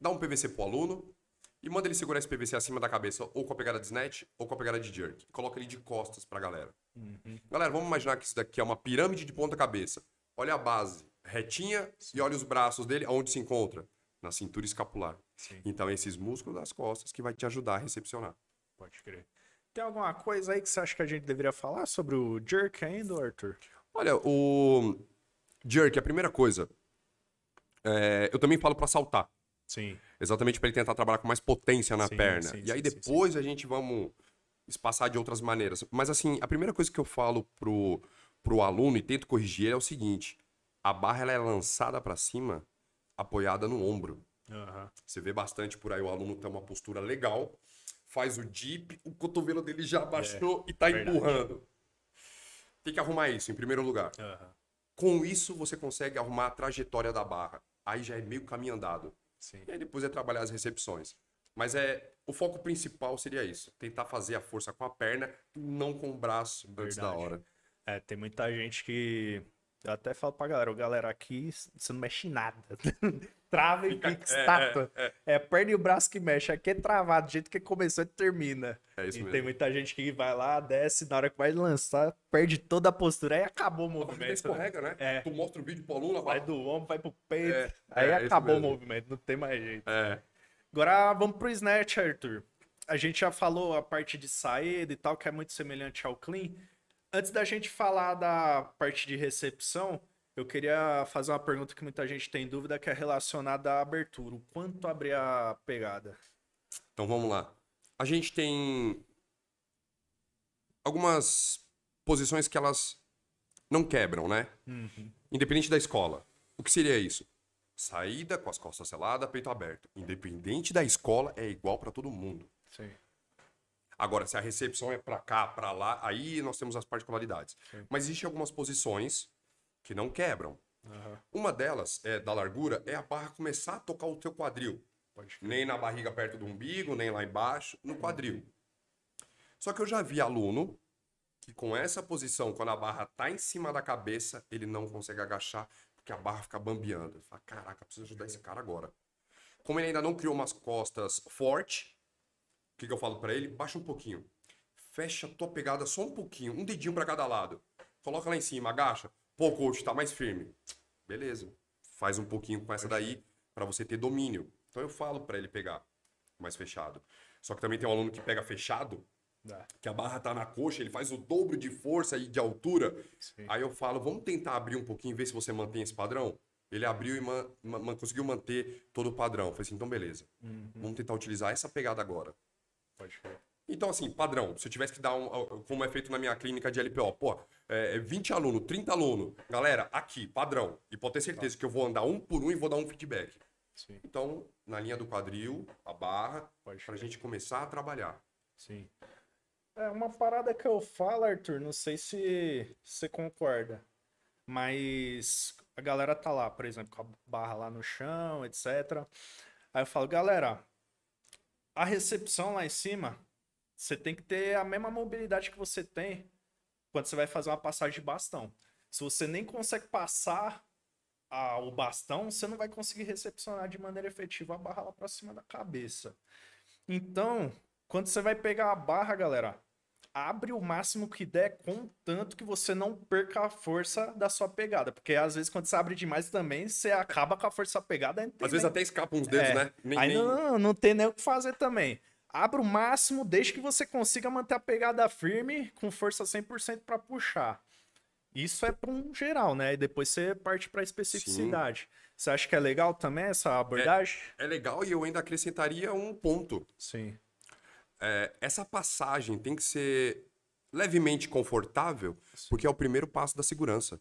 Dá um PVC pro aluno e manda ele segurar esse PVC acima da cabeça, ou com a pegada de snatch, ou com a pegada de jerk. Coloca ele de costas pra galera. Galera, vamos imaginar que isso daqui é uma pirâmide de ponta cabeça. Olha a base retinha e olha os braços dele, aonde se encontra? Na cintura escapular. Sim. Então, esses músculos das costas que vai te ajudar a recepcionar. Pode crer. Tem alguma coisa aí que você acha que a gente deveria falar sobre o jerk ainda, Arthur? Olha, o jerk, a primeira coisa, é, eu também falo pra saltar. Sim. Exatamente para ele tentar trabalhar com mais potência na Sim, perna. sim, e aí depois a gente vamos espaçar de outras maneiras. Mas assim, a primeira coisa que eu falo pro, pro aluno e tento corrigir ele é o seguinte: a barra ela é lançada para cima, apoiada no ombro. Aham. Você vê bastante por aí o aluno tem uma postura legal, faz o dip, o cotovelo dele já abaixou e tá É, verdade. empurrando. Tem que arrumar isso em primeiro lugar. Aham. Com isso você consegue arrumar a trajetória da barra. Aí já é meio caminho andado. Sim. E aí depois é trabalhar as recepções. Mas é o foco principal seria isso: tentar fazer a força com a perna não com o braço antes da Verdade. hora. É, tem muita gente que. Eu até falo pra galera, "Ô, galera, aqui você não mexe em nada. [LAUGHS] Trava e Fica- fica é, estátua. é, É, a perna e o braço que mexe. Aqui é travado, do jeito que começou, ele termina. É isso e mesmo. tem muita gente que vai lá, desce, na hora que vai lançar, perde toda a postura, aí acabou o A corrida movimento. escorrega, né? É. Tu mostra o vídeo pro aluno, a Vai do ombro, vai pro peito. É, aí é, acabou o movimento, não tem mais jeito. É. Agora vamos pro snatch, Arthur. A gente já falou a parte de saída e tal, que é muito semelhante ao clean. Antes da gente falar da parte de recepção, eu queria fazer uma pergunta que muita gente tem dúvida, que é relacionada à abertura. O quanto abrir a pegada? Então vamos lá. A gente tem algumas posições que elas não quebram, né? Independente da escola. O que seria isso? Saída com as costas seladas, peito aberto. Independente da escola, é igual para todo mundo. Sim. Agora, se a recepção é pra cá, pra lá, aí nós temos as particularidades. Sim. Mas existem algumas posições que não quebram. Uma delas, é da largura, é a barra começar a tocar o teu quadril. Nem na barriga perto do umbigo, nem lá embaixo, no quadril. Só que eu já vi aluno que com essa posição, quando a barra tá em cima da cabeça, ele não consegue agachar, porque a barra fica bambeando. Ele fala, caraca, preciso ajudar esse cara agora. Como ele ainda não criou umas costas forte, o que, que eu falo pra ele? Baixa um pouquinho. Fecha a tua pegada só um pouquinho, um dedinho pra cada lado. Coloca lá em cima, agacha. Pô, coach, tá mais firme. Beleza. Faz um pouquinho com essa daí pra você ter domínio. Então eu falo pra ele pegar mais fechado. Só que também tem um aluno que pega fechado, Dá. que a barra tá na coxa, ele faz o dobro de força e de altura. Sim. Aí eu falo, vamos tentar abrir um pouquinho ver se você mantém esse padrão? Ele abriu e man- man- conseguiu manter todo o padrão. Eu falei assim, então beleza. Vamos tentar utilizar essa pegada agora. Pode crer. Então, assim, padrão. Se eu tivesse que dar um. Como é feito na minha clínica de LPO, pô, é 20 alunos, 30 alunos. Galera, aqui, padrão. E pode ter certeza que eu vou andar um por um e vou dar um feedback. Sim, Então, na linha do quadril, a barra, pode pra crer. gente começar a trabalhar. Sim. É uma parada que eu falo, Arthur, não sei se você concorda, mas a galera tá lá, por exemplo, com a barra lá no chão, etc. Aí eu falo, galera, a recepção lá em cima, você tem que ter a mesma mobilidade que você tem quando você vai fazer uma passagem de bastão. Se você nem consegue passar a- o bastão, você não vai conseguir recepcionar de maneira efetiva a barra lá pra cima da cabeça. Então, quando você vai pegar a barra, galera, abre o máximo que der, contanto que você não perca a força da sua pegada. Porque às vezes, quando você abre demais também, você acaba com a força da pegada. tem Às vezes nem- até escapa uns dedos, É. né? Nem, Aí nem- não, não tem nem o que fazer também. Abra o máximo, desde que você consiga manter a pegada firme, com força 100% para puxar. Isso é para um geral, né? E depois você parte para especificidade. Você acha que é legal também essa abordagem? É legal e eu ainda acrescentaria um ponto. Sim. É, essa passagem tem que ser levemente confortável, porque é o primeiro passo da segurança.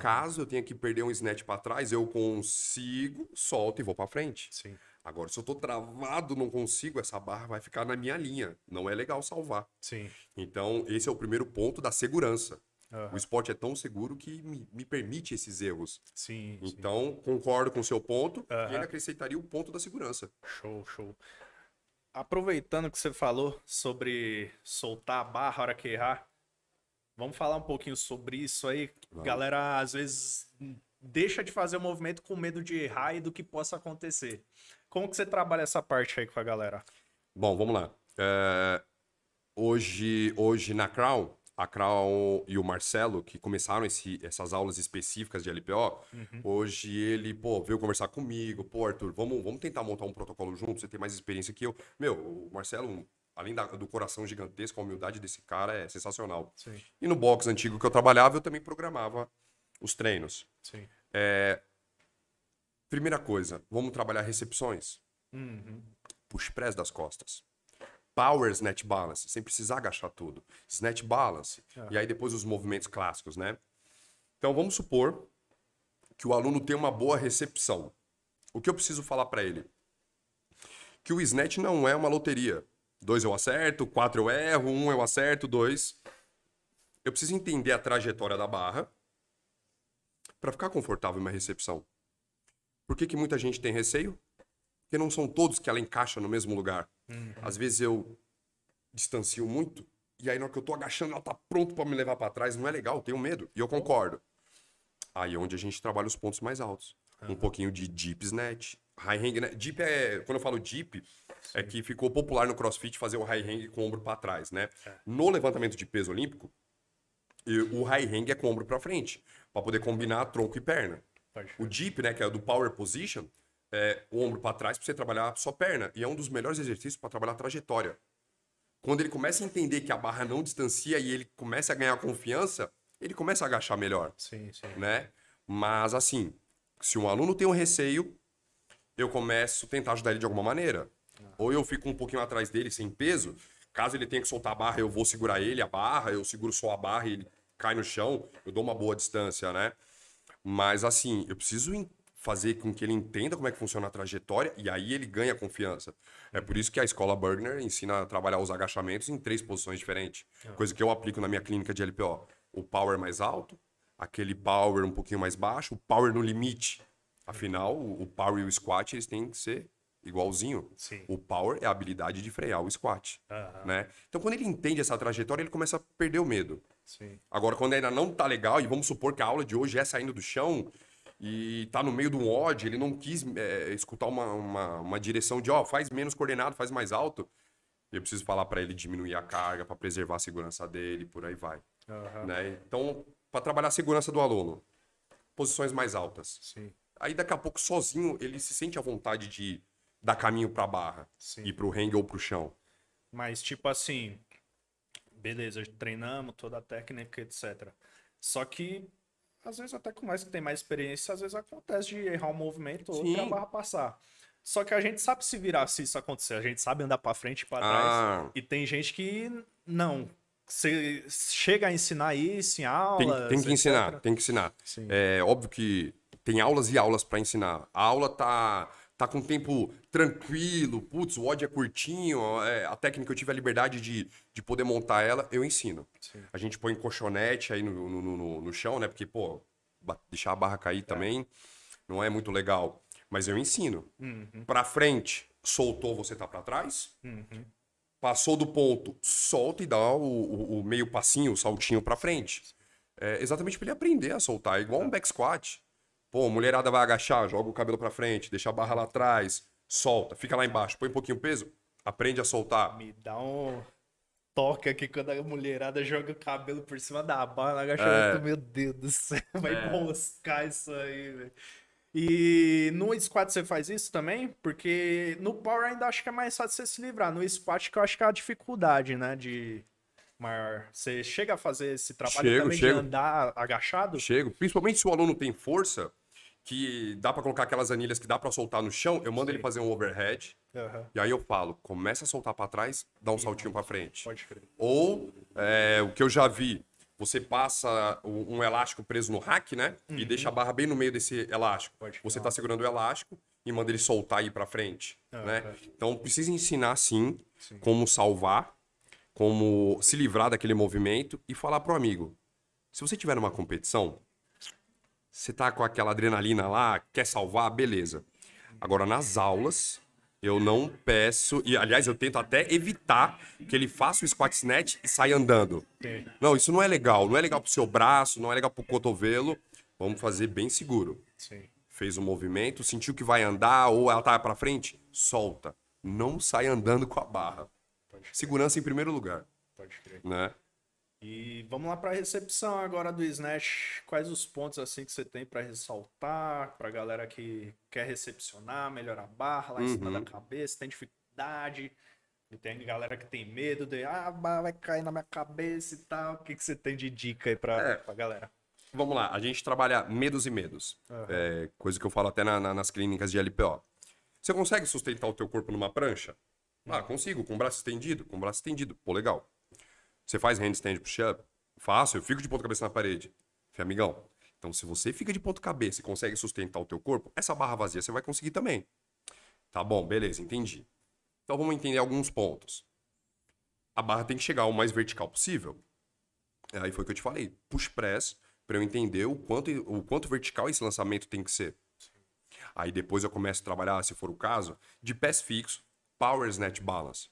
Caso eu tenha que perder um snatch para trás, eu consigo, solto e vou para frente. Sim. Agora, se eu tô travado, não consigo, essa barra vai ficar na minha linha. Não é legal salvar. Sim. Então, esse é o primeiro ponto da segurança. Aham. O esporte é tão seguro que me, me permite esses erros. Sim. sim. Então, concordo com o seu ponto e Aham. ainda acrescentaria o ponto da segurança. Show, show. aproveitando que você falou sobre soltar a barra a hora que errar, vamos falar um pouquinho sobre isso aí. Vamos. Galera, às vezes, deixa de fazer o movimento com medo de errar e do que possa acontecer. Como que você trabalha essa parte aí com a galera? Bom, vamos lá. É, hoje, hoje na Crown, a Crown e o Marcelo, que começaram esse- essas aulas específicas de LPO, hoje ele, pô, veio conversar comigo, pô, Arthur, vamos, vamos tentar montar um protocolo junto, você tem mais experiência que eu. Meu, o Marcelo, além da- do coração gigantesco, a humildade desse cara é sensacional. Sim, E no box antigo que eu trabalhava, eu também programava os treinos. sim. Primeira coisa, vamos trabalhar recepções. Uhum. push press das costas. Power snatch balance, sem precisar agachar tudo. Snatch balance. Ah. E aí depois os movimentos clássicos, né? Então vamos supor que o aluno tem uma boa recepção. O que eu preciso falar para ele? Que o snatch não é uma loteria. Dois eu acerto, quatro eu erro, um eu acerto, dois. Eu preciso entender a trajetória da barra para ficar confortável na recepção. Por que, que muita gente tem receio? Porque não são todos que ela encaixa no mesmo lugar. Às vezes eu distancio muito e aí na hora que eu tô agachando ela tá pronto para me levar para trás, não é legal, eu tenho medo. E eu concordo. Aí é onde a gente trabalha os pontos mais altos. Um pouquinho de deep snatch, high hang, né? Deep é, quando eu falo deep, é que ficou popular no CrossFit fazer o high hang com o ombro para trás, né? No levantamento de peso olímpico, o high hang é com o ombro para frente, para poder combinar tronco e perna. O deep, né, que é do power position, é o ombro para trás para você trabalhar só perna. E é um dos melhores exercícios para trabalhar trajetória. Quando ele começa a entender que a barra não distancia e ele começa a ganhar confiança, ele começa a agachar melhor, Sim, sim. né? Mas assim, se um aluno tem um receio, eu começo a tentar ajudar ele de alguma maneira. Ou eu fico um pouquinho atrás dele sem peso, caso ele tenha que soltar a barra, eu vou segurar ele, a barra, eu seguro só a barra e ele cai no chão, eu dou uma boa distância, né? Mas assim, eu preciso fazer com que ele entenda como é que funciona a trajetória e aí ele ganha confiança. É por isso que a escola Bergner ensina a trabalhar os agachamentos em três posições diferentes. Coisa que eu aplico na minha clínica de LPO. O power mais alto, aquele power um pouquinho mais baixo, o power no limite. Afinal, o o power e o squat eles têm que ser igualzinho. Sim. O power é a habilidade de frear o squat, Aham. né? Então quando ele entende essa trajetória, ele começa a perder o medo. Sim. Agora, quando ainda não tá legal, e vamos supor que a aula de hoje é saindo do chão e tá no meio de um odd, ele não quis é, escutar uma, uma, uma direção de, ó, faz menos coordenado, faz mais alto. Eu preciso falar para ele diminuir a carga, para preservar a segurança dele, por aí vai. Aham. Né? Então, para trabalhar a segurança do aluno, posições mais altas. Sim. Aí, daqui a pouco, sozinho, ele se sente à vontade de dar caminho para a barra, Sim. ir pro hang ou pro chão. Mas, tipo assim, beleza, treinamos toda a técnica, etc. Só que, às vezes, até com nós que tem mais experiência, às vezes acontece de errar um movimento ou a barra passar. Só que a gente sabe se virar se isso acontecer. A gente sabe andar pra frente e pra Ah. trás. E tem gente que não. Você chega a ensinar isso em Tem, aulas. tem que ensinar, etc. tem que ensinar. Sim. É óbvio que tem aulas e aulas para ensinar. A aula tá, tá com tempo tranquilo, putz, o odd é curtinho, é, a técnica eu tive a liberdade de, de poder montar ela, eu ensino. Sim. A gente põe colchonete aí no, no, no, no chão, né? Porque, pô, deixar a barra cair também não é muito legal. Mas eu ensino. Uhum, Pra frente, soltou, você tá pra trás. uhum. Passou do ponto, solta e dá o, o- o meio passinho, o saltinho pra frente. É exatamente pra ele aprender a soltar, é igual um back squat. Pô, mulherada vai agachar, joga o cabelo pra frente, deixa a barra lá atrás, solta, fica lá embaixo, põe um pouquinho peso, aprende a soltar. Me dá um toque aqui quando a mulherada joga o cabelo por cima da barra agachamento. É. Meu Deus do céu, [LAUGHS] vai É. moscar isso aí, velho. E no squat você faz isso também? Porque no power ainda acho que é mais fácil você se livrar. No squat que eu acho que é a dificuldade, né, de maior. Você chega a fazer esse trabalho Chego, também chego. de andar agachado? Chego, principalmente se o aluno tem força, que dá pra colocar aquelas anilhas que dá pra soltar no chão, eu mando Sim. ele fazer um overhead, Aham, e aí eu falo, começa a soltar pra trás, dá um saltinho pra frente. Pode crer. Ou é, o que eu já vi, você passa um, elástico preso no rack, né? E deixa a barra bem no meio desse elástico. Uhum. Pode Você tá segurando o elástico e manda ele soltar e ir pra frente, né? Então precisa ensinar sim, Sim. como salvar, como se livrar daquele movimento e falar pro amigo. Se você tiver numa competição, você tá com aquela adrenalina lá, quer salvar, beleza. Agora nas aulas, Eu não peço, e aliás, eu tento até evitar que ele faça o squat snatch e saia andando. Sim. Não, isso não é legal. Não é legal pro seu braço, não é legal pro cotovelo. Vamos fazer bem seguro. Sim. Fez o movimento, sentiu que vai andar ou ela tá pra frente, solta. Não sai andando com a barra. Segurança em primeiro lugar, Pode crer. né? E vamos lá para a recepção agora do Snatch. Quais os pontos assim que você tem para ressaltar para galera que quer recepcionar, melhorar a barra lá em cima Uhum. da cabeça, tem dificuldade? E tem galera que tem medo de, ah, a vai cair na minha cabeça e tal. O que, que você tem de dica aí para É. pra galera? Vamos lá, a gente trabalha medos e medos. Aham. É, coisa que eu falo até na- na- nas clínicas de LPO. Você consegue sustentar o teu corpo numa prancha? Ah, consigo, com o braço estendido, com o braço estendido. Pô, legal. Você faz handstand push-up? Faço, eu fico de ponta cabeça na parede. Falei, amigão, então se você fica de ponta cabeça e consegue sustentar o teu corpo, essa barra vazia você vai conseguir também. Tá bom, beleza, entendi. Então vamos entender alguns pontos. A barra tem que chegar o mais vertical possível. Aí foi o que eu te falei. Push press, para eu entender o quanto, o quanto vertical esse lançamento tem que ser. Aí depois eu começo a trabalhar, se for o caso, de pés fixo, power snatch balance.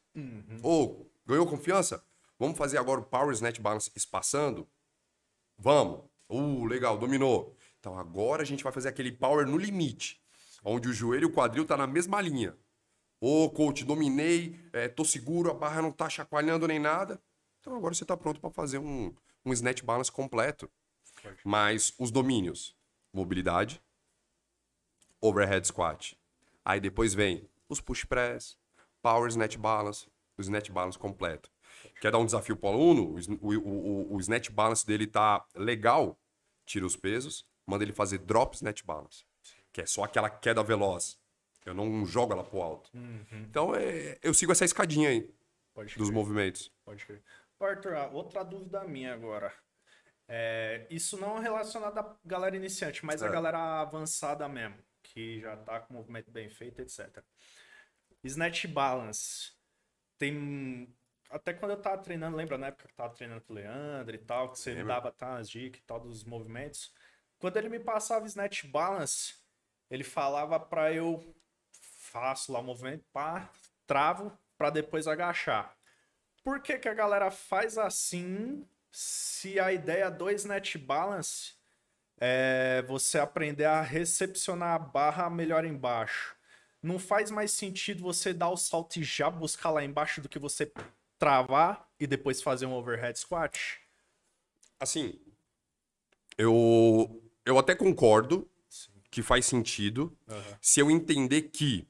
Ou, ganhou confiança? Vamos fazer agora o power snatch balance espaçando? Vamos. Uh, legal, dominou. Então agora a gente vai fazer aquele power no limite, onde o joelho e o quadril tá na mesma linha. Ô, coach, dominei, é, tô seguro, a barra não tá chacoalhando nem nada. Então agora você tá pronto para fazer um, um snatch balance completo. Mas os domínios, mobilidade, overhead squat. Aí depois vem os push press, power snatch balance, o snatch balance completo. Quer dar um desafio pro aluno? O, o, o, o snatch balance dele tá legal, tira os pesos, manda ele fazer drop snatch balance, que é só aquela queda veloz. Eu não jogo ela pro alto. Então é, eu sigo essa escadinha aí dos movimentos. Pode crer. Arthur, ah, outra dúvida minha agora. É, isso não é relacionado à galera iniciante, mas a É. galera avançada mesmo, que já tá com o movimento bem feito, etc. Snatch Balance. Tem. Até quando eu tava treinando, lembra na época que eu tava treinando com o Leandro e tal, que você me Lembro. dava tá, as dicas e tal dos movimentos. Quando ele me passava Snatch Balance, ele falava pra eu faço lá o movimento, pá, travo pra depois agachar. Por que, que a galera faz assim se a ideia do Snatch Balance é você aprender a recepcionar a barra melhor embaixo? Não faz mais sentido você dar o salto e já buscar lá embaixo do que você travar e depois fazer um overhead squat? Assim, eu, eu até concordo que faz sentido se eu entender que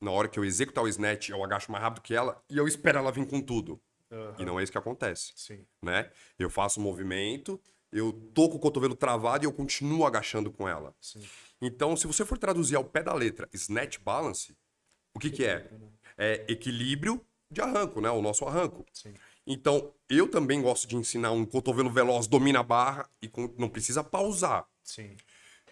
na hora que eu executar o snatch eu agacho mais rápido que ela e eu espero ela vir com tudo. E não é isso que acontece, Sim. né? Eu faço o movimento, eu tô com o cotovelo travado e eu continuo agachando com ela. Sim. Então, se você for traduzir ao pé da letra snatch balance, o que que é? É equilíbrio de arranco, né? O nosso arranco. Sim. Então, eu também gosto de ensinar um cotovelo veloz, domina a barra e não precisa pausar. Sim.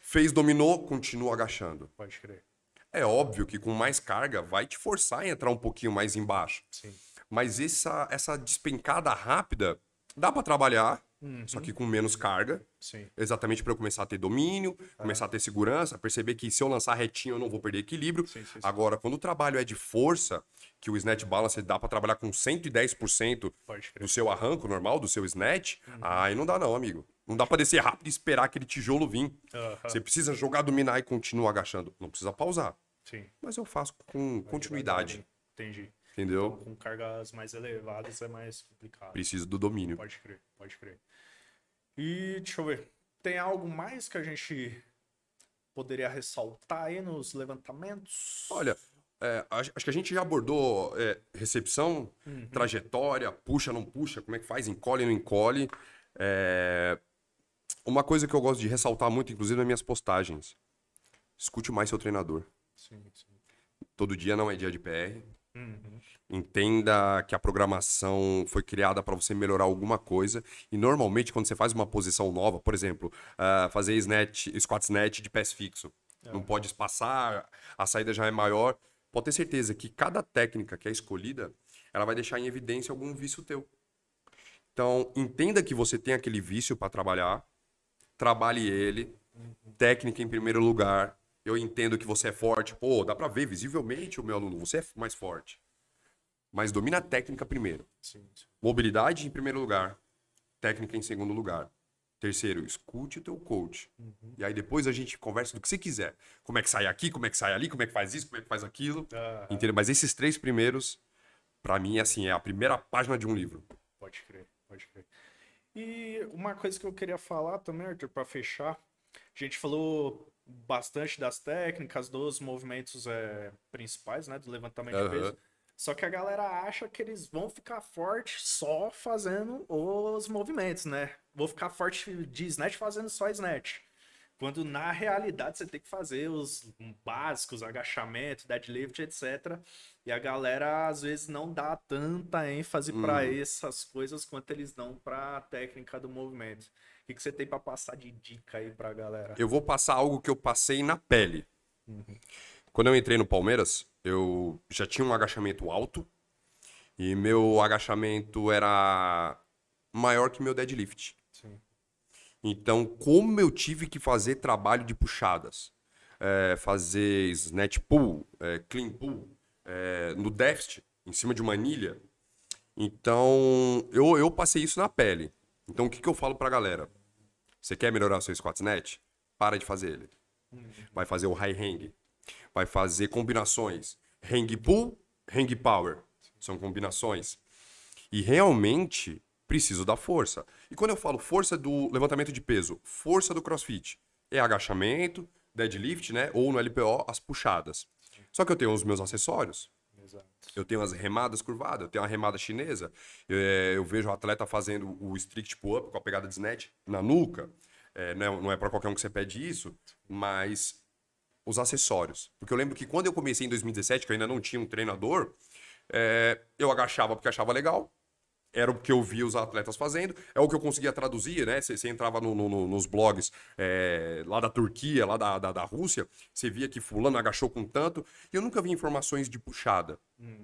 Fez, dominou, continua agachando. Pode crer. É óbvio que com mais carga vai te forçar a entrar um pouquinho mais embaixo. Sim. Mas essa, essa despencada rápida dá pra trabalhar, Uhum. só que com menos carga. Sim. Exatamente para eu começar a ter domínio, começar a ter segurança, perceber que se eu lançar retinho eu não vou perder equilíbrio. Sim, sim. Agora, quando o trabalho é de força, que o snatch balance dá para trabalhar com 110% Pode crer. do seu arranco normal, do seu snatch, Uhum. aí não dá não, amigo. Não dá para descer rápido e esperar aquele tijolo vir. Aham. Você precisa jogar, dominar e continuar agachando. Não precisa pausar. Sim. Mas eu faço com continuidade, Entendi. entendeu? Com cargas mais elevadas é mais complicado. Preciso do domínio. Pode crer, pode crer. E deixa eu ver. Tem algo mais que a gente poderia ressaltar aí nos levantamentos? Olha, é, acho que a gente já abordou é, recepção, Uhum. trajetória, puxa, não puxa, como é que faz, encolhe, não encolhe. É, Uma coisa que eu gosto de ressaltar muito, inclusive nas minhas postagens. Escute mais seu treinador. Sim, sim. Todo dia não é dia de PR. Uhum. Entenda que a programação foi criada para você melhorar alguma coisa. E normalmente, quando você faz uma posição nova, por exemplo, ah, fazer snatch, squat snatch de pés fixo, não pode espaçar, a saída já é maior. Pode ter certeza que cada técnica que é escolhida, ela vai deixar em evidência algum vício teu. Então, entenda que você tem aquele vício para trabalhar, trabalhe ele, técnica em primeiro lugar, Eu entendo que você é forte. Pô, dá pra ver visivelmente o meu aluno. Você é mais forte. Mas domina a técnica primeiro. Sim. Mobilidade em primeiro lugar. Técnica em segundo lugar. Terceiro, escute o teu coach. E aí depois a gente conversa do que você quiser. Como é que sai aqui, como é que sai ali, como é que faz isso, como é que faz aquilo. Ah, Entendeu? Mas esses três primeiros, pra mim, assim, é a primeira página de um livro. Pode crer, pode crer. E uma coisa que eu queria falar também, Arthur, para fechar, a gente falou bastante das técnicas, dos movimentos é, principais, né, do levantamento de Aham. peso. Só que a galera acha que eles vão ficar fortes só fazendo os movimentos, né? Vou ficar forte de snatch fazendo só snatch. Quando na realidade você tem que fazer os básicos, agachamento, deadlift, etc. E a galera às vezes não dá tanta ênfase pra Hum. essas coisas quanto eles dão pra técnica do movimento. O que, que você tem pra passar de dica aí pra galera? Eu vou passar algo que eu passei na pele. Quando eu entrei no Palmeiras, eu já tinha um agachamento alto e meu agachamento era maior que meu deadlift. Sim. Então, como eu tive que fazer trabalho de puxadas, é, fazer snatch pull, é, clean pull, é, no déficit, em cima de uma anilha, então eu, eu passei isso na pele. Então, o que, que eu falo pra galera? Você quer melhorar seu squat snatch? Para de fazer ele. Vai fazer o high hang. Vai fazer combinações. Hang pull, hang power. São combinações. E realmente preciso da força. E quando eu falo força do levantamento de peso, força do crossfit, é agachamento, deadlift, né? Ou no LPO, as puxadas. Só que eu tenho os meus acessórios. Exato. Eu tenho as remadas curvadas, eu tenho a remada chinesa. É, eu vejo o atleta fazendo o strict pull-up com a pegada de snatch na nuca. É, não é, não é para qualquer um que você pede isso, mas os acessórios. Porque eu lembro que quando eu comecei em 2017, que eu ainda não tinha um treinador, é, eu agachava porque achava legal. Era o que eu via os atletas fazendo, é o que eu conseguia traduzir, né? Você, entrava no- no- no- nos blogs é, lá da Turquia, lá da, da, da Rússia, você via que fulano agachou com tanto, e eu nunca vi informações de puxada.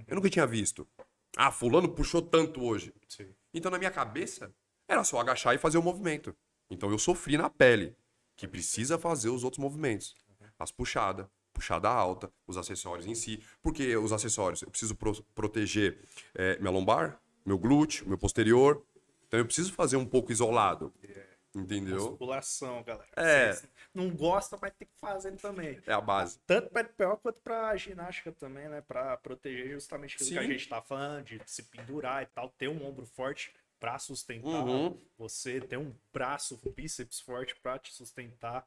Eu nunca tinha visto. Ah, fulano puxou tanto hoje. Sim. Então, na minha cabeça, era só agachar e fazer o movimento. Então, eu sofri na pele, que precisa fazer os outros movimentos. As puxadas, puxada alta, os acessórios em si. Porque os acessórios, eu preciso pro- proteger eh, minha lombar, meu glúteo, meu posterior. Então, eu preciso fazer um pouco isolado. Entendeu? Musculação, galera. É. Vocês não gosta, mas tem que fazer também. É a base. Tanto para LPO quanto para ginástica também, né? Para proteger justamente aquilo que a Sim. gente tá falando, de se pendurar e tal, ter um ombro forte para sustentar Uhum. você, ter um braço, bíceps forte para te sustentar.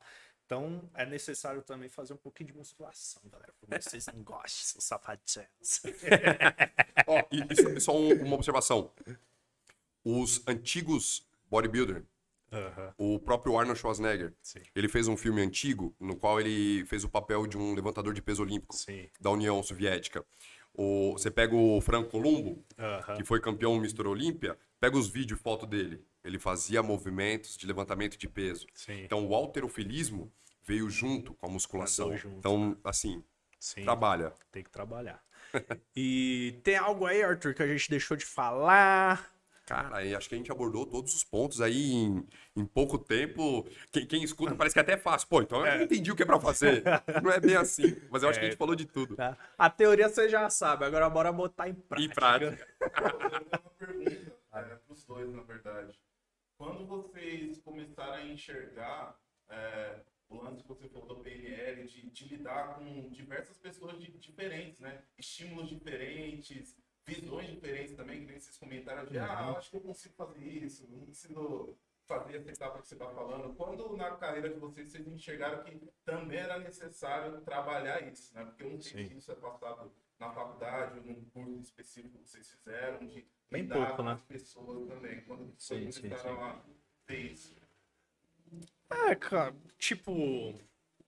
Então é necessário também fazer um pouquinho de musculação, galera. Por mais que vocês não gostem, seus safadinhos. [LAUGHS] Ó, e, só- um- uma observação. Os antigos bodybuilder, o próprio Arnold Schwarzenegger, Sim. ele fez um filme antigo no qual ele fez o papel de um levantador de peso olímpico Sim. da União Soviética. O, você pega o Franco Columbo, que foi campeão Mr. Olímpia, pega os vídeos e foto dele. Ele fazia movimentos de levantamento de peso. Sim. Então o alterofilismo veio junto com a musculação. Junto, então, assim, Sim. trabalha. Tem que trabalhar. [LAUGHS] e tem algo aí, Arthur, que a gente deixou de falar? Cara, acho que a gente abordou todos os pontos aí em, em pouco tempo. Quem, quem escuta parece que até é fácil. Pô, então eu não entendi o que é pra fazer. [LAUGHS] Não é bem assim. Mas eu acho que a gente falou de tudo. Tá? A teoria você já sabe, agora bora botar em prática. Em prática. [LAUGHS] pergunta é, para os dois, na verdade. Quando vocês começaram a enxergar é, o lance que você falou da PNL, de, de lidar com diversas pessoas de- diferentes, né? Estímulos diferentes, visões diferentes também, que nem vocês comentaram de, ah, eu acho que eu consigo fazer isso, não consigo fazer essa etapa que você está falando. Quando na carreira de vocês, vocês enxergaram que também era necessário trabalhar isso, né? Porque eu não sei se isso é passado na faculdade ou num curso específico que vocês fizeram, de Bem pouco, né? as pessoas também, quando Sim, sim, começaram a ver isso. É, cara, tipo,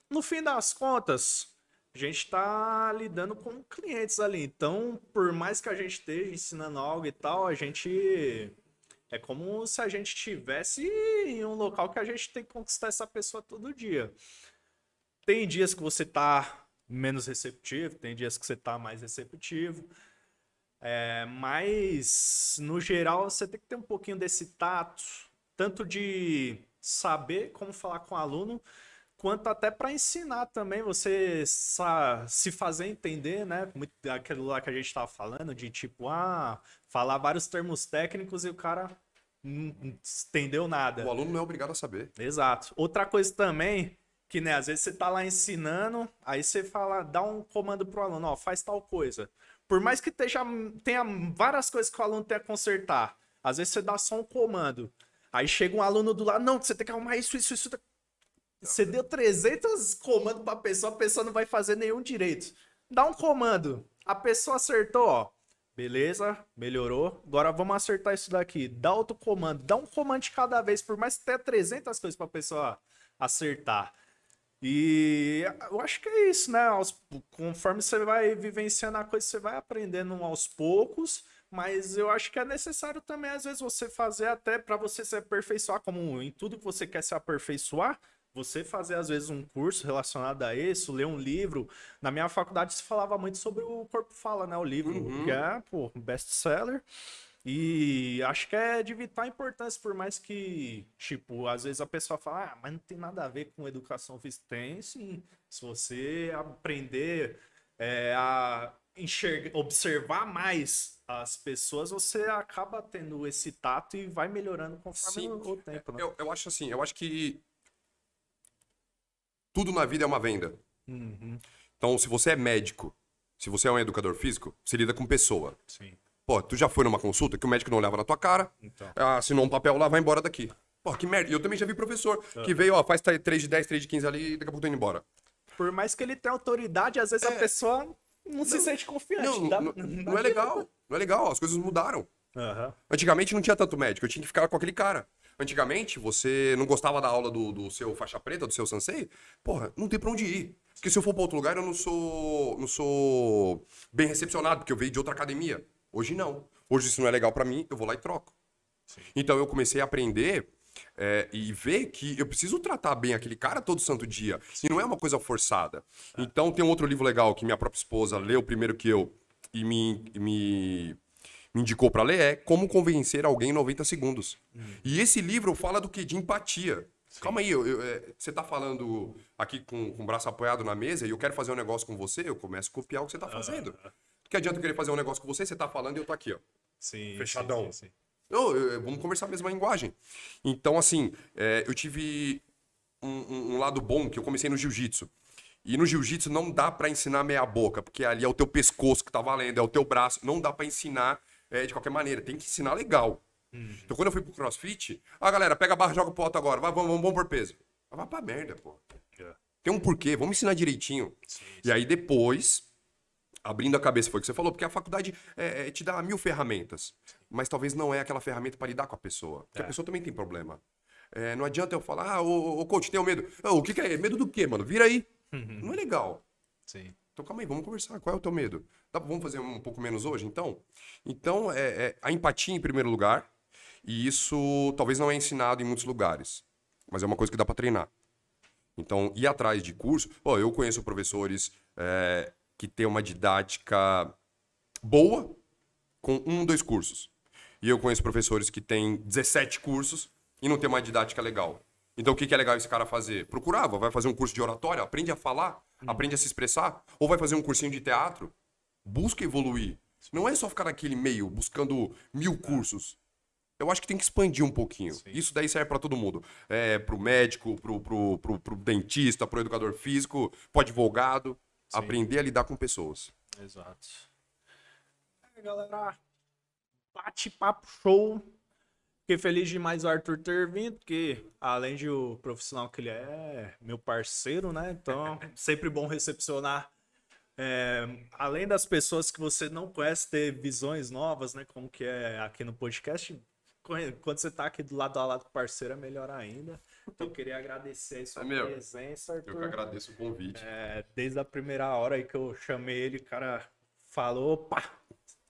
no fim das contas, a gente tá lidando com clientes ali. Então, por mais que a gente esteja ensinando algo e tal, a gente. É como se a gente estivesse em um local que a gente tem que conquistar essa pessoa todo dia. Tem dias que você tá menos receptivo, tem dias que você tá mais receptivo. É, mas, no geral, você tem que ter um pouquinho desse tato, tanto de saber como falar com o aluno, quanto até para ensinar também, você se fazer entender, né? Muito aquilo lá que a gente tava falando, de tipo, ah, falar vários termos técnicos e o cara não não entendeu nada. O aluno não é obrigado a saber. Exato. Outra coisa também, que né, às vezes você tá lá ensinando, aí você fala, dá um comando pro aluno, ó, faz tal coisa. Por mais que esteja, tenha várias coisas que o aluno tem a consertar, às vezes você dá só um comando. Aí chega um aluno do lado, não, você tem que arrumar isso, isso, isso. Você deu 300 comandos pra pessoa, a pessoa não vai fazer nenhum direito. Dá um comando. A pessoa acertou, ó. Beleza, melhorou. Agora vamos acertar isso daqui. Dá outro comando. Dá um comando de cada vez, por mais que tenha 300 coisas pra pessoa acertar. E eu acho que é isso, né? Conforme você vai vivenciando a coisa, você vai aprendendo aos poucos. Mas eu acho que é necessário também, às vezes, você fazer até para você se aperfeiçoar, como em tudo que você quer se aperfeiçoar, você fazer, às vezes, um curso relacionado a isso, ler um livro. Na minha faculdade se falava muito sobre o Corpo Fala, né? O livro, Uhum. que é, pô, best-seller. E acho que é de vital importância, por mais que, tipo, às vezes a pessoa fala, ah, mas não tem nada a ver com educação física. Tem sim. Se você aprender é, a enxergar, observar mais as pessoas, você acaba tendo esse tato e vai melhorando conforme Sim. o, tempo, né? Eu, eu acho assim, eu acho que tudo na vida é uma venda. Uhum, Então, se você é médico, se você é um educador físico, você lida com pessoa. sim. Pô, tu já foi numa consulta que o médico não olhava na tua cara, Então. assinou um papel lá, vai embora daqui. Pô, que merda. E eu também já vi professor Ah. que veio, ó, faz 3 de 10, 3 de 15 ali e daqui a pouco tá indo embora. Por mais que ele tenha autoridade, às vezes a É. pessoa não, se sente confiante. Não, dá- não, não é legal. Não é legal, as coisas mudaram. Aham. Antigamente não tinha tanto médico, eu tinha que ficar com aquele cara. Antigamente, você não gostava da aula do, do seu faixa preta, do seu sensei? Porra, não tem pra onde ir. Porque se eu for pra outro lugar, eu não sou, não sou bem recepcionado, porque eu veio de outra academia. Hoje não. Hoje, se não é legal pra mim, eu vou lá e troco. Então eu comecei a aprender é, e ver que eu preciso tratar bem aquele cara todo santo dia. E não é uma coisa forçada. Então tem um outro livro legal que minha própria esposa leu primeiro que eu e me, me, me indicou pra ler é Como Convencer Alguém em 90 Segundos. E esse livro fala do que? De empatia. Calma aí, eu- eu- é, você tá falando aqui com, com o braço apoiado na mesa e eu quero fazer um negócio com você, eu começo a copiar o que você tá fazendo. Que adianta eu querer fazer um negócio com você, você tá falando e eu tô aqui, ó. Sim, Fechadão. sim, sim, sim. Não, eu- eu- vamos conversar a mesma linguagem. Então, assim, é, eu tive um, um- um lado bom que eu comecei no jiu-jitsu. E no jiu-jitsu não dá pra ensinar meia boca, porque ali é o teu pescoço que tá valendo, é o teu braço. Não dá pra ensinar é, de qualquer maneira. Tem que ensinar legal. Então, quando eu fui pro crossfit, ah, galera, pega a barra, joga pro alto agora. Vai, vamos, vamos, vamos por peso. Vai pra merda, pô. É. Tem um porquê, vamos ensinar direitinho. E aí depois, abrindo a cabeça, foi o que você falou, porque a faculdade é, é, te dá mil ferramentas, mas talvez não é aquela ferramenta para lidar com a pessoa. Porque a pessoa também tem problema. É, não adianta eu falar, ah, ô, ô coach, tenho medo. O que, que é? Medo do quê, mano? Vira aí. Não é legal. Sim. Então calma aí, vamos conversar. Qual é o teu medo? Vamos fazer um pouco menos hoje, então? Então, é, é a empatia em primeiro lugar, e isso talvez não é ensinado em muitos lugares, mas é uma coisa que dá para treinar. Então, ir atrás de curso. Ó, eu conheço professores é, que têm uma didática boa com um, dois cursos. E eu conheço professores que têm 17 cursos e não tem uma didática legal. Então, o que que é legal esse cara fazer? Procurava, vai fazer um curso de oratória, aprende a falar, aprende a se expressar, ou vai fazer um cursinho de teatro. Busca evoluir. Não é só ficar naquele meio, buscando mil cursos. Eu acho que tem que expandir um pouquinho. Isso daí serve para todo mundo. É, pro médico, pro, pro, pro, pro dentista, pro educador físico, pro advogado. Aprender a lidar com pessoas. Exato. É, galera. Bate-papo show. Fiquei feliz demais o Arthur ter vindo, porque além de o profissional que ele é, é meu parceiro, né? Então, [LAUGHS] sempre bom recepcionar. é, além das pessoas que você não conhece, ter visões novas, né? Como que é aqui no podcast. Quando você tá aqui do lado a lado com o parceiro, é melhor ainda. Então, eu queria agradecer sua É meu, presença, Eu Arthur. que agradeço o convite. É, desde a primeira hora aí que eu chamei ele, o cara falou, opa,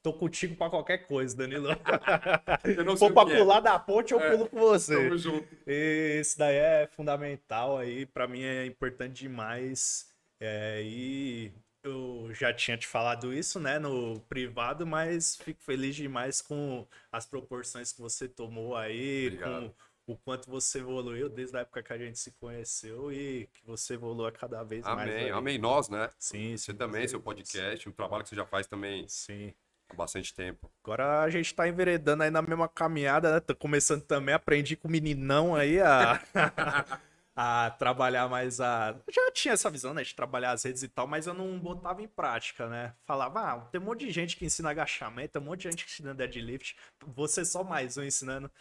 tô contigo pra qualquer coisa, Danilo. [LAUGHS] Eu não Se sei o pra que é. pular da ponte, eu É, pulo com você. Tamo junto. E Isso daí é fundamental aí, pra mim é importante demais. É, e eu já tinha te falado isso, né, no privado, mas fico feliz demais com as proporções que você tomou aí, Obrigado. com o quanto você evoluiu desde a época que a gente se conheceu e que você evolua cada vez mais. Amém, amém. Nós, né? Sim, Você sim. também, seu podcast, o trabalho que você já faz também Sim. há bastante tempo. Agora a gente tá enveredando aí na mesma caminhada, né? Tô começando também, aprendi com o meninão aí a, [LAUGHS] a trabalhar mais a. Eu já tinha essa visão, né? De trabalhar as redes e tal, mas eu não botava em prática, né? Falava, ah, tem um monte de gente que ensina agachamento, tem um monte de gente que ensina deadlift, você só mais um ensinando.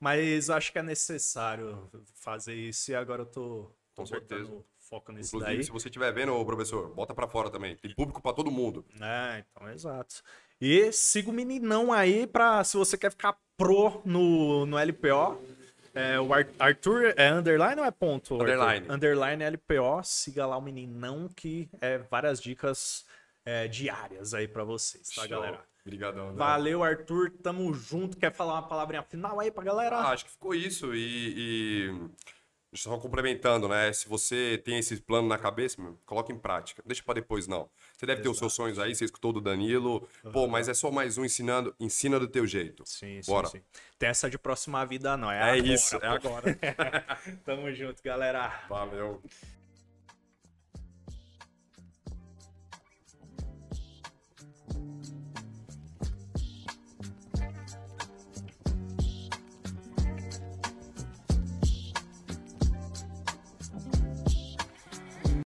Mas eu acho que é necessário fazer isso e agora eu tô, tô Com certeza. foco nisso Inclusive, daí. se você estiver vendo, professor, bota pra fora também. Tem público pra todo mundo. É, então, exato. E siga o meninão aí pra, se você quer ficar pro no, no LPO. É, o Ar- Arthur é underline ou é ponto? Arthur? Underline. Underline LPO. Siga lá o meninão que é várias dicas é, diárias aí pra vocês, tá, Show. galera? Obrigadão. Valeu, Arthur. Tamo junto. Quer falar uma palavrinha final aí pra galera? Ah, acho que ficou isso. E, e só complementando, né? Se você tem esse plano na cabeça, meu, coloca em prática. Deixa pra depois, não. Você deve ter os seus sonhos aí, você escutou do Danilo. Pô, mas é só mais um ensinando. Ensina do teu jeito. Sim, sim, Bora. sim. Tem essa de próxima vida, não. É, É agora, isso, é agora. [LAUGHS] Tamo junto, galera. Valeu.